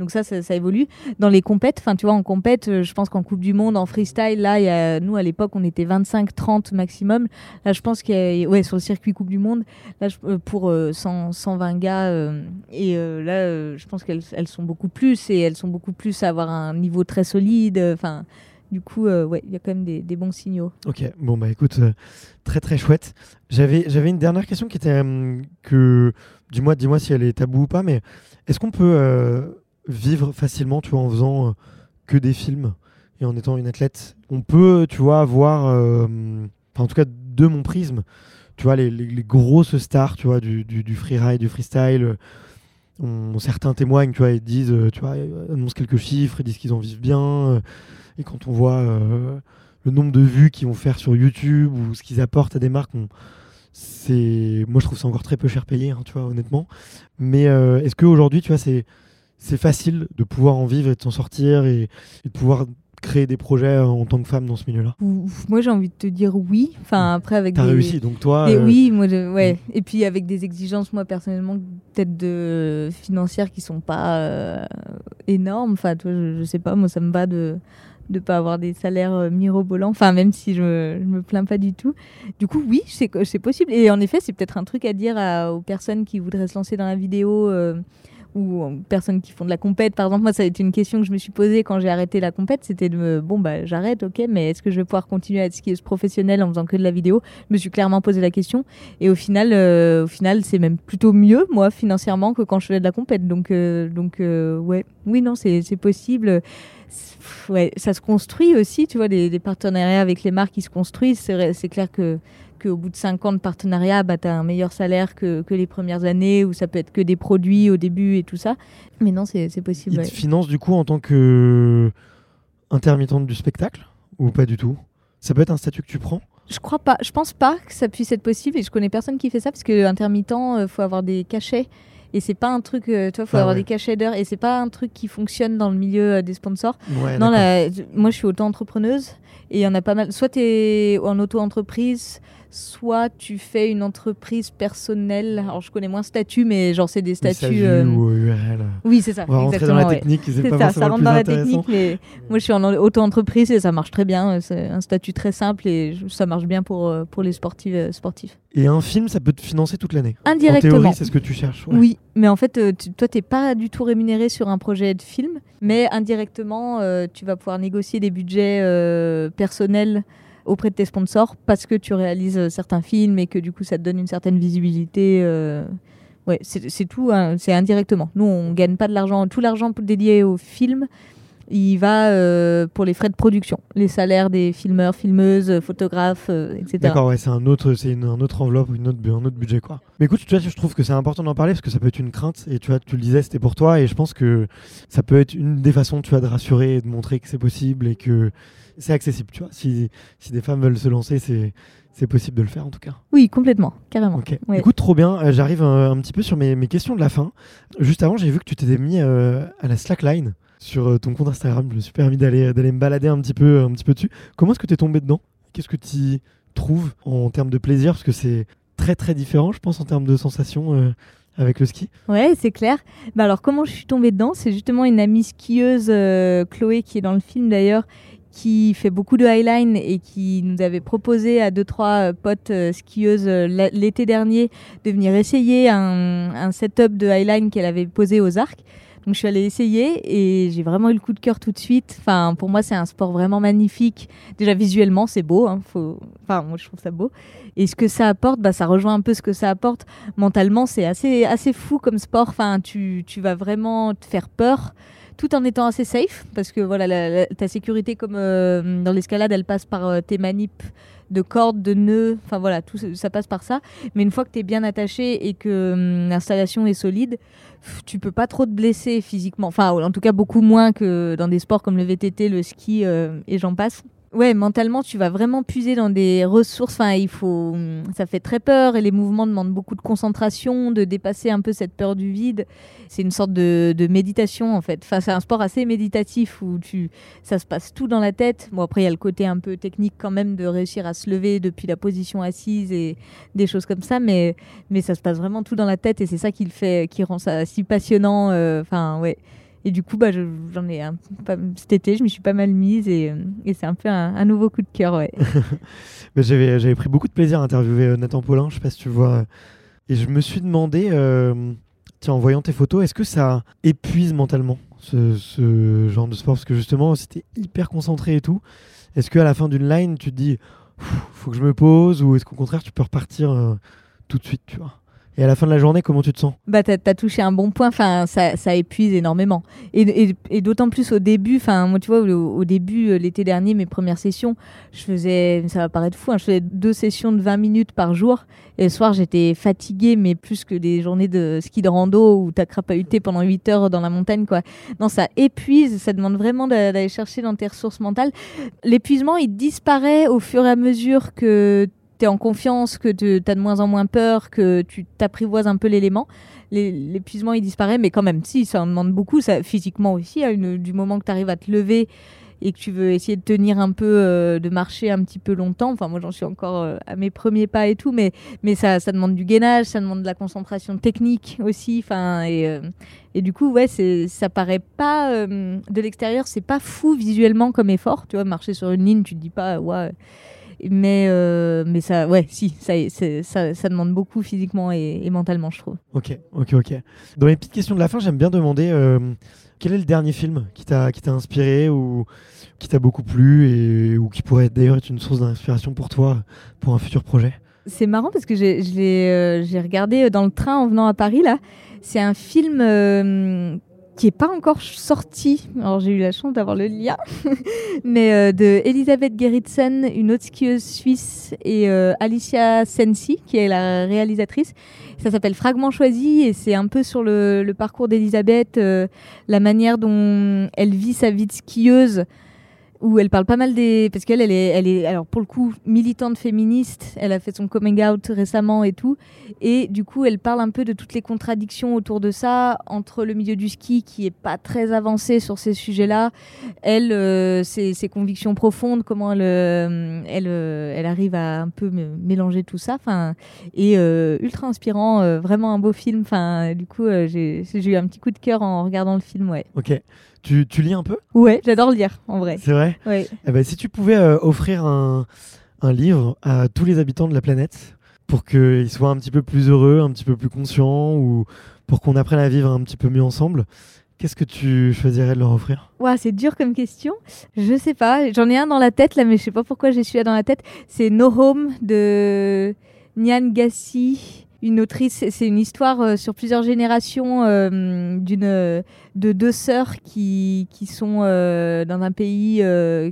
Donc ça, ça, évolue dans les compètes, enfin tu vois, en compète, euh, je pense qu'en Coupe du Monde, en freestyle, là, nous à l'époque, on était 25-30 maximum. Là, je pense qu'il y a, ouais, sur le circuit Coupe du Monde, là, euh, pour euh, 100, 120 gars, euh, et euh, là, euh, je pense qu'elles elles sont beaucoup plus, et elles sont beaucoup plus à avoir un niveau très solide. euh, Enfin, du coup, euh, ouais, il y a quand même des, bons signaux. Ok, bon bah écoute, euh, très très chouette. J'avais j'avais une dernière question qui était euh, que, dis-moi dis-moi si elle est taboue ou pas, mais est-ce qu'on peut euh, vivre facilement, tu vois, en faisant euh, que des films et en étant une athlète On peut, tu vois, avoir, euh, en tout cas de mon prisme, tu vois, les, les- grosses stars, tu vois, du, du, freeride, du freestyle. euh, on- certains témoignent, tu vois, et disent, tu vois, annoncent quelques chiffres, et disent qu'ils en vivent bien. et quand on voit le nombre de vues qu'ils vont faire sur YouTube ou ce qu'ils apportent à des marques, c'est moi je trouve ça encore très peu cher payé, hein, tu vois, honnêtement. Mais est-ce qu'aujourd'hui, tu vois, c'est c'est facile de pouvoir en vivre et de s'en sortir et, et de pouvoir créer des projets en tant que femme dans ce milieu-là Moi, j'ai envie de te dire oui. Enfin, après, avec T'as des... réussi, donc toi. Des- euh, oui, moi, je- ouais. Et puis avec des exigences, moi personnellement, peut-être de financières qui sont pas euh, énormes. Enfin, toi, je, je sais pas, moi, ça me va de de pas avoir des salaires euh, mirobolants. Enfin, même si je, me- je me plains pas du tout. Du coup, oui, c'est possible. Et en effet, c'est peut-être un truc à dire à- aux personnes qui voudraient se lancer dans la vidéo. euh, ou aux personnes qui font de la compète. Par exemple, moi, ça a été une question que je me suis posée quand j'ai arrêté la compète. C'était de me, bon, bah, j'arrête, ok, mais est-ce que je vais pouvoir continuer à être skieuse professionnelle en faisant que de la vidéo? Je me suis clairement posé la question. Et au final, euh, au final, c'est même plutôt mieux, moi, financièrement, que quand je faisais de la compète. Donc, euh, donc euh, ouais, oui, non, c'est possible. Ouais, ça se construit aussi, tu vois, des, partenariats avec les marques qui se construisent. C'est clair que qu'au bout de 5 ans de partenariat, bah, tu as un meilleur salaire que, que les premières années, où ça peut être que des produits au début et tout ça. Mais non, c'est possible. Ils ouais. te financent du coup en tant que intermittente du spectacle ou pas du tout? Ça peut être un statut que tu prends? Je crois pas. Je pense pas que ça puisse être possible et je connais personne qui fait ça parce que intermittent, euh, faut avoir des cachets et c'est pas un truc. euh, tu vois, faut Ah avoir ouais. des cachets d'heures et c'est pas un truc qui fonctionne dans le milieu euh, des sponsors. Ouais, non, là, moi je suis auto-entrepreneuse et il y en a pas mal. Soit tu es en auto-entreprise, soit tu fais une entreprise personnelle. Alors je connais moins statut, mais genre c'est des statuts. Euh, ou URL. Oui, c'est ça. On va rentrer dans la ouais. technique, c'est pas ça, ça rentre dans la technique, mais moi je suis en auto-entreprise et ça marche très bien. C'est un statut très simple et ça marche bien pour, euh, pour les sportifs. euh, sportifs. Et un film, ça peut te financer toute l'année? En Indirectement. théorie, c'est ce que tu cherches. ouais. Oui, mais en fait, euh, tu- toi, tu n'es pas du tout rémunéré sur un projet de film, mais indirectement, euh, tu vas pouvoir négocier des budgets euh, personnels auprès de tes sponsors parce que tu réalises euh, certains films et que du coup, ça te donne une certaine visibilité. euh, Ouais, c'est tout, hein, c'est indirectement. Nous, on gagne pas de l'argent. Tout l'argent dédié au film, il va euh, pour les frais de production, les salaires des filmeurs, filmeuses, photographes, etc. D'accord, ouais, c'est un autre, c'est une, un autre enveloppe, une autre, un autre budget, quoi. Mais écoute, tu vois, je trouve que c'est important d'en parler parce que ça peut être une crainte. Et tu vois, tu le disais, c'était pour toi. Et je pense que ça peut être une des façons, tu vois, de rassurer et de montrer que c'est possible et que c'est accessible, tu vois. Si, si des femmes veulent se lancer, c'est, possible de le faire, en tout cas. Oui, complètement, carrément. Ok. Ouais. Écoute, trop bien. Euh, J'arrive un, un petit peu sur mes, mes questions de la fin. Juste avant, j'ai vu que tu t'étais mis euh, à la slackline sur euh, ton compte Instagram. Je me suis permis d'aller d'aller me balader un petit peu, un petit peu dessus. Comment est-ce que tu es tombé dedans? Qu'est-ce que tu trouves en termes de plaisir? Parce que c'est très très différent, je pense, en termes de sensations euh, avec le ski. Ouais, c'est clair. Bah alors, comment je suis tombée dedans? C'est justement une amie skieuse, euh, Chloé, qui est dans le film d'ailleurs, qui fait beaucoup de highline et qui nous avait proposé à deux, trois euh, potes euh, skieuses euh, l'été dernier de venir essayer un, setup de highline qu'elle avait posé aux arcs. Donc je suis allée essayer et j'ai vraiment eu le coup de cœur tout de suite. Enfin, pour moi, c'est un sport vraiment magnifique. Déjà visuellement, c'est beau. hein. Enfin, moi, je trouve ça beau. Et ce que ça apporte, bah, ça rejoint un peu ce que ça apporte mentalement. C'est assez, assez fou comme sport. Enfin, tu, tu vas vraiment te faire peur tout en étant assez safe parce que voilà ta sécurité comme euh, dans l'escalade elle passe par euh, tes manips de cordes de nœuds enfin voilà tout ça- passe par ça. Mais une fois que tu es bien attaché et que hum, l'installation est solide tu peux pas trop te blesser physiquement. Enfin en tout cas beaucoup moins que dans des sports comme le VTT le ski euh, et j'en passe Ouais, mentalement, tu vas vraiment puiser dans des ressources. Enfin, il faut, hum, ça fait très peur et les mouvements demandent beaucoup de concentration, de dépasser un peu cette peur du vide. C'est une sorte de, méditation en fait. Enfin, c'est un sport assez méditatif où tu, ça se passe tout dans la tête. Bon, après, il y a le côté un peu technique quand même de réussir à se lever depuis la position assise et des choses comme ça, mais, mais ça se passe vraiment tout dans la tête et c'est ça qui le fait, qui rend ça si passionnant. euh, Enfin, ouais. Et du coup, bah, je- j'en ai cet été, je m'y suis pas mal mise et, c'est un peu un, nouveau coup de cœur. Ouais. J'avais pris beaucoup de plaisir à interviewer euh, Nathan Paulin, je sais pas si tu vois. euh, Et je me suis demandé, euh, tiens, en voyant tes photos, est-ce que ça épuise mentalement ce, ce genre de sport? Parce que justement, t'es hyper concentré et tout, est-ce qu'à la fin d'une line, tu te dis, faut que je me pose Ou est-ce qu'au contraire, tu peux repartir tout de suite, tu vois? Et à la fin de la journée, comment tu te sens? Bah, t'as as touché un bon point. Enfin, ça, épuise énormément. Et, d'autant plus au début. Enfin, moi, tu vois, au, début, euh, l'été dernier, mes premières sessions, je faisais, ça va paraître fou, hein, je faisais deux sessions de 20 minutes par jour. Et le soir, j'étais fatiguée, mais plus que des journées de ski de rando où t'as crapahuté pendant 8 heures dans la montagne, quoi. Non, ça épuise. Ça demande vraiment d'a- d'aller chercher dans tes ressources mentales. L'épuisement, il disparaît au fur et à mesure que en confiance, que tu as de moins en moins peur, que tu t'apprivoises un peu l'élément. L'épuisement, il disparaît, mais quand même, si, ça en demande beaucoup, ça, physiquement aussi, du moment que tu arrives à te lever et que tu veux essayer de tenir un peu, euh, de marcher un petit peu longtemps. Enfin, moi, j'en suis encore euh, à mes premiers pas et tout, mais, mais ça, demande du gainage, ça demande de la concentration technique aussi. Enfin, et, euh, du coup, ouais, ça paraît pas de l'extérieur, c'est pas fou visuellement comme effort. Tu vois, marcher sur une ligne, tu te dis pas, ouais. Mais, euh, mais ça, ouais, si, ça, ça, ça demande beaucoup physiquement et, et mentalement, je trouve. Ok, ok, ok. Dans les petites questions de la fin, j'aime bien demander euh, quel est le dernier film qui t'a qui t'a inspiré ou qui t'a beaucoup plu et ou qui pourrait d'ailleurs être une source d'inspiration pour toi pour un futur projet? C'est marrant parce que j'ai, euh, regardé dans le train en venant à Paris là. C'est un film euh, qui est pas encore sorti. Alors j'ai eu la chance d'avoir le lien, mais euh, de Elisabeth Gerritsen, une autre skieuse suisse, et euh, Alicia Sensi qui est la réalisatrice. Ça s'appelle Fragment choisi et c'est un peu sur le, le parcours d'Elisabeth, euh, la manière dont elle vit sa vie de skieuse où elle parle pas mal des parce qu'elle elle est elle est alors pour le coup militante féministe. Elle a fait son coming out récemment et tout. Et du coup elle parle un peu de toutes les contradictions autour de ça entre le milieu du ski qui est pas très avancé sur ces sujets là elle euh, ses, convictions profondes comment elle euh, elle, euh, elle arrive à un peu mélanger tout ça enfin et ultra inspirant vraiment un beau film. Enfin du coup j'ai eu un petit coup de cœur en regardant le film ouais. Ok. Tu, tu lis un peu? Ouais j'adore lire en vrai C'est vrai? Ouais Eh ben, Si tu pouvais euh, offrir un, un livre à tous les habitants de la planète pour qu'ils soient un petit peu plus heureux, un petit peu plus conscients ou pour qu'on apprenne à vivre un petit peu mieux ensemble, qu'est-ce que tu choisirais de leur offrir? Ouah, c'est dur comme question. Je sais pas. J'en ai un dans la tête là, mais je sais pas pourquoi j'ai celui-là dans la tête. C'est No Home de Nyan Gassi, une autrice. C'est- une histoire euh, sur plusieurs générations euh, euh, de deux sœurs qui qui sont dans un pays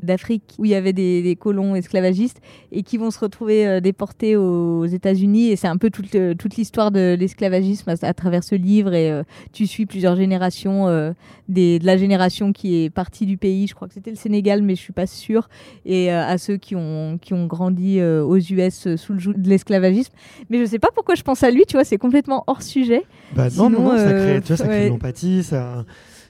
d'Afrique où il y avait des, colons esclavagistes et qui vont se retrouver déportés aux États-Unis. Et c'est un peu toute toute l'histoire de l'esclavagisme à, travers ce livre. Et tu suis plusieurs générations. des, de la génération qui est partie du pays, je crois que c'était le Sénégal, mais je suis pas sûre, et à ceux qui ont, qui ont grandi aux US sous le joug de l'esclavagisme. Mais je sais pas pourquoi je pense à lui, tu vois, c'est complètement hors sujet. bah, Non, Sinon, non, non, ça euh, crée, tu vois, ça crée ouais. de l'empathie, ça,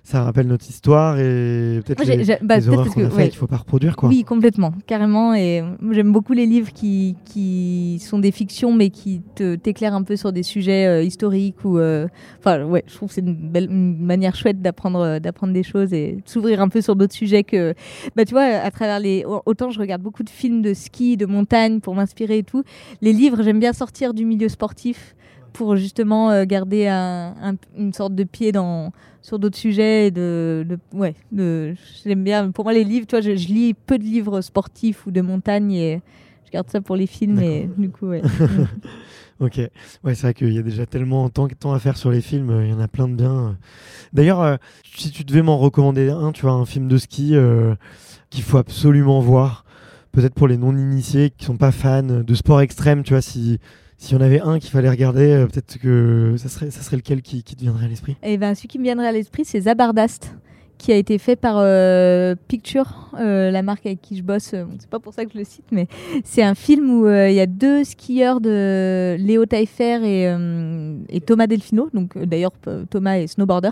ça rappelle notre histoire et peut-être les, bah, les peut-être horreurs qu'on a ouais. qu'il faut pas reproduire. Quoi. Oui, complètement, carrément. Et j'aime beaucoup les livres qui, qui sont des fictions, mais qui te t'éclairent un peu sur des sujets euh, historiques ou. euh, Enfin, ouais, je trouve que c'est une belle une manière chouette d'apprendre euh, d'apprendre des choses et de s'ouvrir un peu sur d'autres sujets que. Bah, tu vois, à travers les. Autant je regarde beaucoup de films de ski, de montagne pour m'inspirer et tout. Les livres, j'aime bien sortir du milieu sportif pour justement euh, garder un- un- une sorte de pied dans sur d'autres sujets et de, de- ouais de, j'aime bien pour moi les livres tu vois je, je lis peu de livres sportifs ou de montagne et je garde ça pour les films et du coup ouais. Ok, ouais, c'est vrai qu'il y a déjà tellement tant, tant à faire sur les films, euh, il y en a plein de bien. D'ailleurs, euh, si tu devais m'en recommander un, tu vois, un film de ski qu'il faut absolument voir, peut-être pour les non-initiés qui sont pas fans de sport extrême, tu vois, si s'il y en avait un qu'il fallait regarder, euh, peut-être que ça serait, ça serait lequel qui, qui te viendrait à l'esprit? Et ben celui qui me viendrait à l'esprit c'est Zabardast qui a été fait par euh, Picture, euh, la marque avec qui je bosse. Euh, C'est pas pour ça que je le cite, mais c'est un film où il y a deux skieurs de Léo Taillefer et, Thomas Delfino, donc d'ailleurs Thomas est snowboarder,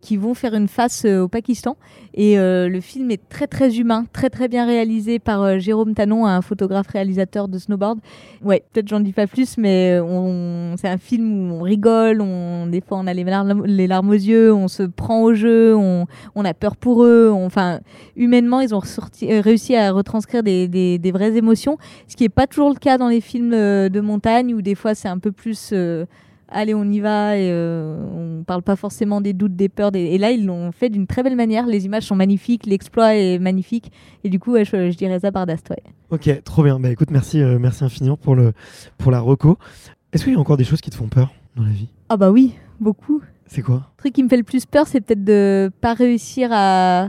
qui vont faire une face au Pakistan. Et le film est très très humain, très très bien réalisé par Jérôme Tanon, un photographe réalisateur de snowboard. Ouais, peut-être j'en dis pas plus, mais c'est un film où on rigole, on, des fois on a les larmes, les larmes aux yeux, on se prend au jeu, on, on a peur pour eux. on- Enfin, humainement, ils ont ressorti- euh, réussi à retranscrire des, des- des vraies émotions, ce qui n'est pas toujours le cas dans les films euh, de montagne, où des fois c'est un peu plus. euh, Allez, on y va et on parle pas forcément des doutes, des peurs. Des... Et là, ils l'ont fait d'une très belle manière. Les images sont magnifiques, l'exploit est magnifique. Et du coup, ouais, je, je dirais Zabardast. Ouais. Ok, trop bien. Bah écoute, merci, merci infiniment pour, le, pour la reco. Est-ce qu'il y a encore des choses qui te font peur dans la vie? Ah bah oui, beaucoup. C'est quoi Le truc qui me fait le plus peur, c'est peut-être de pas réussir à,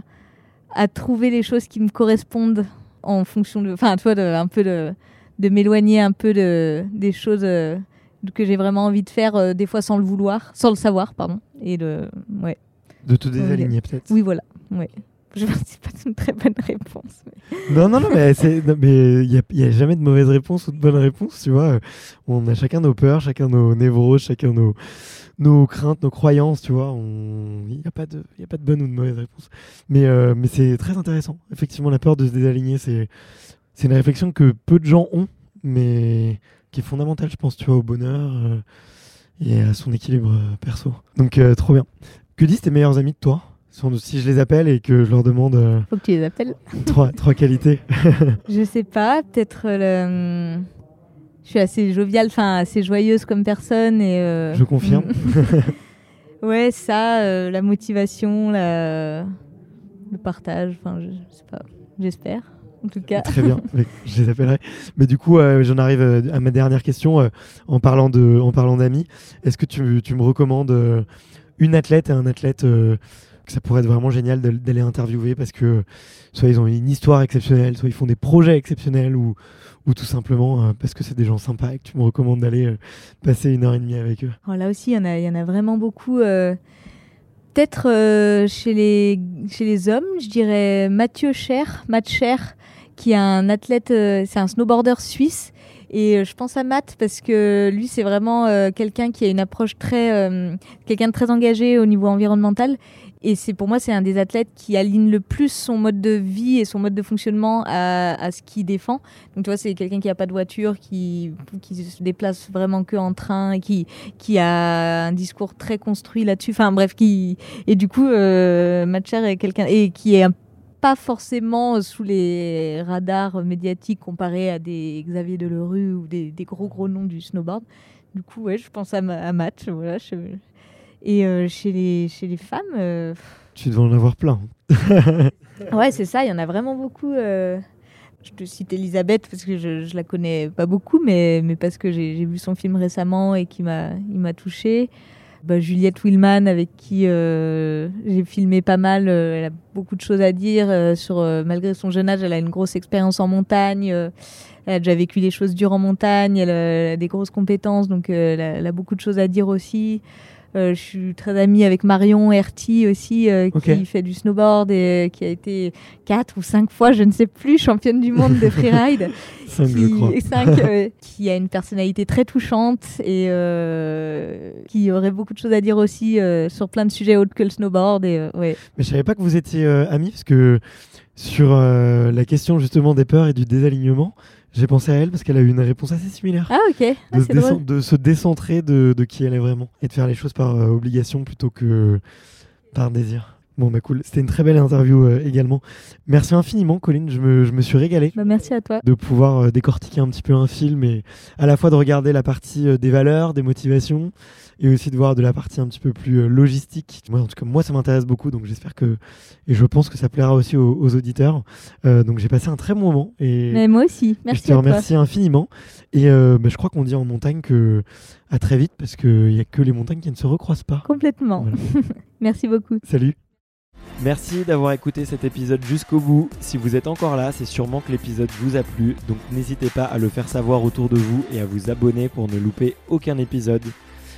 à trouver les choses qui me correspondent en fonction de. Enfin, tu vois, de, un peu de, de m'éloigner un peu de, des choses euh, que j'ai vraiment envie de faire, euh, des fois sans le vouloir, sans le savoir, pardon. Et de. Ouais. De te désaligner peut-être Oui, voilà. Ouais. Je c'est pas une très bonne réponse. mais- Non, non, non, mais il n'y a, y a jamais de mauvaise réponse ou de bonne réponse, tu vois. On a chacun nos peurs, chacun nos névroses, chacun nos, nos craintes, nos croyances, tu vois. on- Il n'y a, pas de- il y a pas de bonne ou de mauvaise réponse. Mais, euh, mais c'est très intéressant. Effectivement, la peur de se désaligner, c'est une réflexion que peu de gens ont, mais qui est fondamentale, je pense, tu vois, au bonheur euh, et à son équilibre euh, perso. Donc, trop bien. Que disent tes meilleurs amis de toi Si- je les appelle et que je leur demande Faut que tu les appelles. trois, trois qualités. Je sais pas, peut-être le. Je suis assez joviale, enfin assez joyeuse comme personne et. euh, Je confirme. ouais, ça, euh, la motivation, la... le partage, enfin je, je sais pas, j'espère en tout cas. Très bien, je les appellerai. Mais du coup, euh, j'en arrive à ma dernière question en parlant de, en parlant d'amis. Est-ce que tu, tu me recommandes une athlète et un athlète ça pourrait être vraiment génial d'aller interviewer parce que soit ils ont une histoire exceptionnelle, soit ils font des projets exceptionnels ou, ou tout simplement euh, parce que c'est des gens sympas et que tu me recommandes d'aller euh, passer une heure et demie avec eux. Alors là aussi, il y en a, vraiment beaucoup. euh, peut-être chez, les, chez les hommes, je dirais Mathieu Cher, Matt Cher, qui est un athlète, c'est un snowboarder suisse. Et je pense à Matt parce que lui, c'est vraiment quelqu'un qui a une approche très, euh, quelqu'un de très engagé au niveau environnemental. Et c'est pour moi, c'est un des athlètes qui aligne le plus son mode de vie et son mode de fonctionnement à, ce qu'il défend. Donc tu vois, c'est quelqu'un qui n'a pas de voiture, qui, qui se déplace vraiment que en train, et qui, qui a un discours très construit là-dessus. Enfin bref, qui et du coup, euh, Matt Cher est quelqu'un et qui est pas forcément sous les radars médiatiques comparé à des Xavier Delerue ou des, des gros gros noms du snowboard. Du coup, ouais, je pense à, à Matt. Voilà, Et euh, chez, les, chez les femmes, euh, Tu devais en avoir plein. ouais, c'est ça, il y en a vraiment beaucoup. euh. Je te cite Elisabeth parce que je, je la connais pas beaucoup, mais, mais parce que j'ai vu son film récemment et qui m'a il m'a touchée. Bah, Juliette Willman, avec qui euh, j'ai filmé pas mal, euh, elle a beaucoup de choses à dire. euh, sur, euh, malgré son jeune âge, elle a une grosse expérience en montagne. euh, elle a déjà vécu des choses dures en montagne. Elle, a- elle a des grosses compétences, donc euh, elle, a, elle a beaucoup de choses à dire aussi. Euh, je suis très amie avec Marion Herty aussi, euh, qui fait du snowboard et euh, qui a été quatre ou cinq fois, je ne sais plus, championne du monde de freeride. Cinq, qui, je crois. cinq, qui a une personnalité très touchante et qui aurait beaucoup de choses à dire aussi sur plein de sujets autres que le snowboard. Et, ouais. Mais je savais pas que vous étiez amis parce que sur euh, la question justement des peurs et du désalignement, j'ai pensé à elle parce qu'elle a eu une réponse assez similaire. Ah ok, Ah, de, se drôle. de se décentrer de, de qui elle est vraiment et de faire les choses par euh, obligation plutôt que par désir. Bon bah cool, c'était une très belle interview euh, également. Merci infiniment Colline, je me, je me suis régalé Bah, merci à toi. de pouvoir euh, décortiquer un petit peu un film et à la fois de regarder la partie des valeurs, des motivations et aussi de voir de la partie un petit peu plus euh, logistique. Moi, en tout cas, moi, ça m'intéresse beaucoup, donc j'espère que et je pense que ça plaira aussi aux, aux auditeurs. Euh, donc j'ai passé un très bon moment et Mais moi aussi, merci je te toi. remercie infiniment. Et euh, bah, je crois qu'on dit en montagne que à très vite parce qu'il n'y a que les montagnes qui ne se recroisent pas. Complètement. Voilà. merci beaucoup. Salut. Merci d'avoir écouté cet épisode jusqu'au bout. Si vous êtes encore là, c'est sûrement que l'épisode vous a plu. Donc n'hésitez pas à le faire savoir autour de vous et à vous abonner pour ne louper aucun épisode.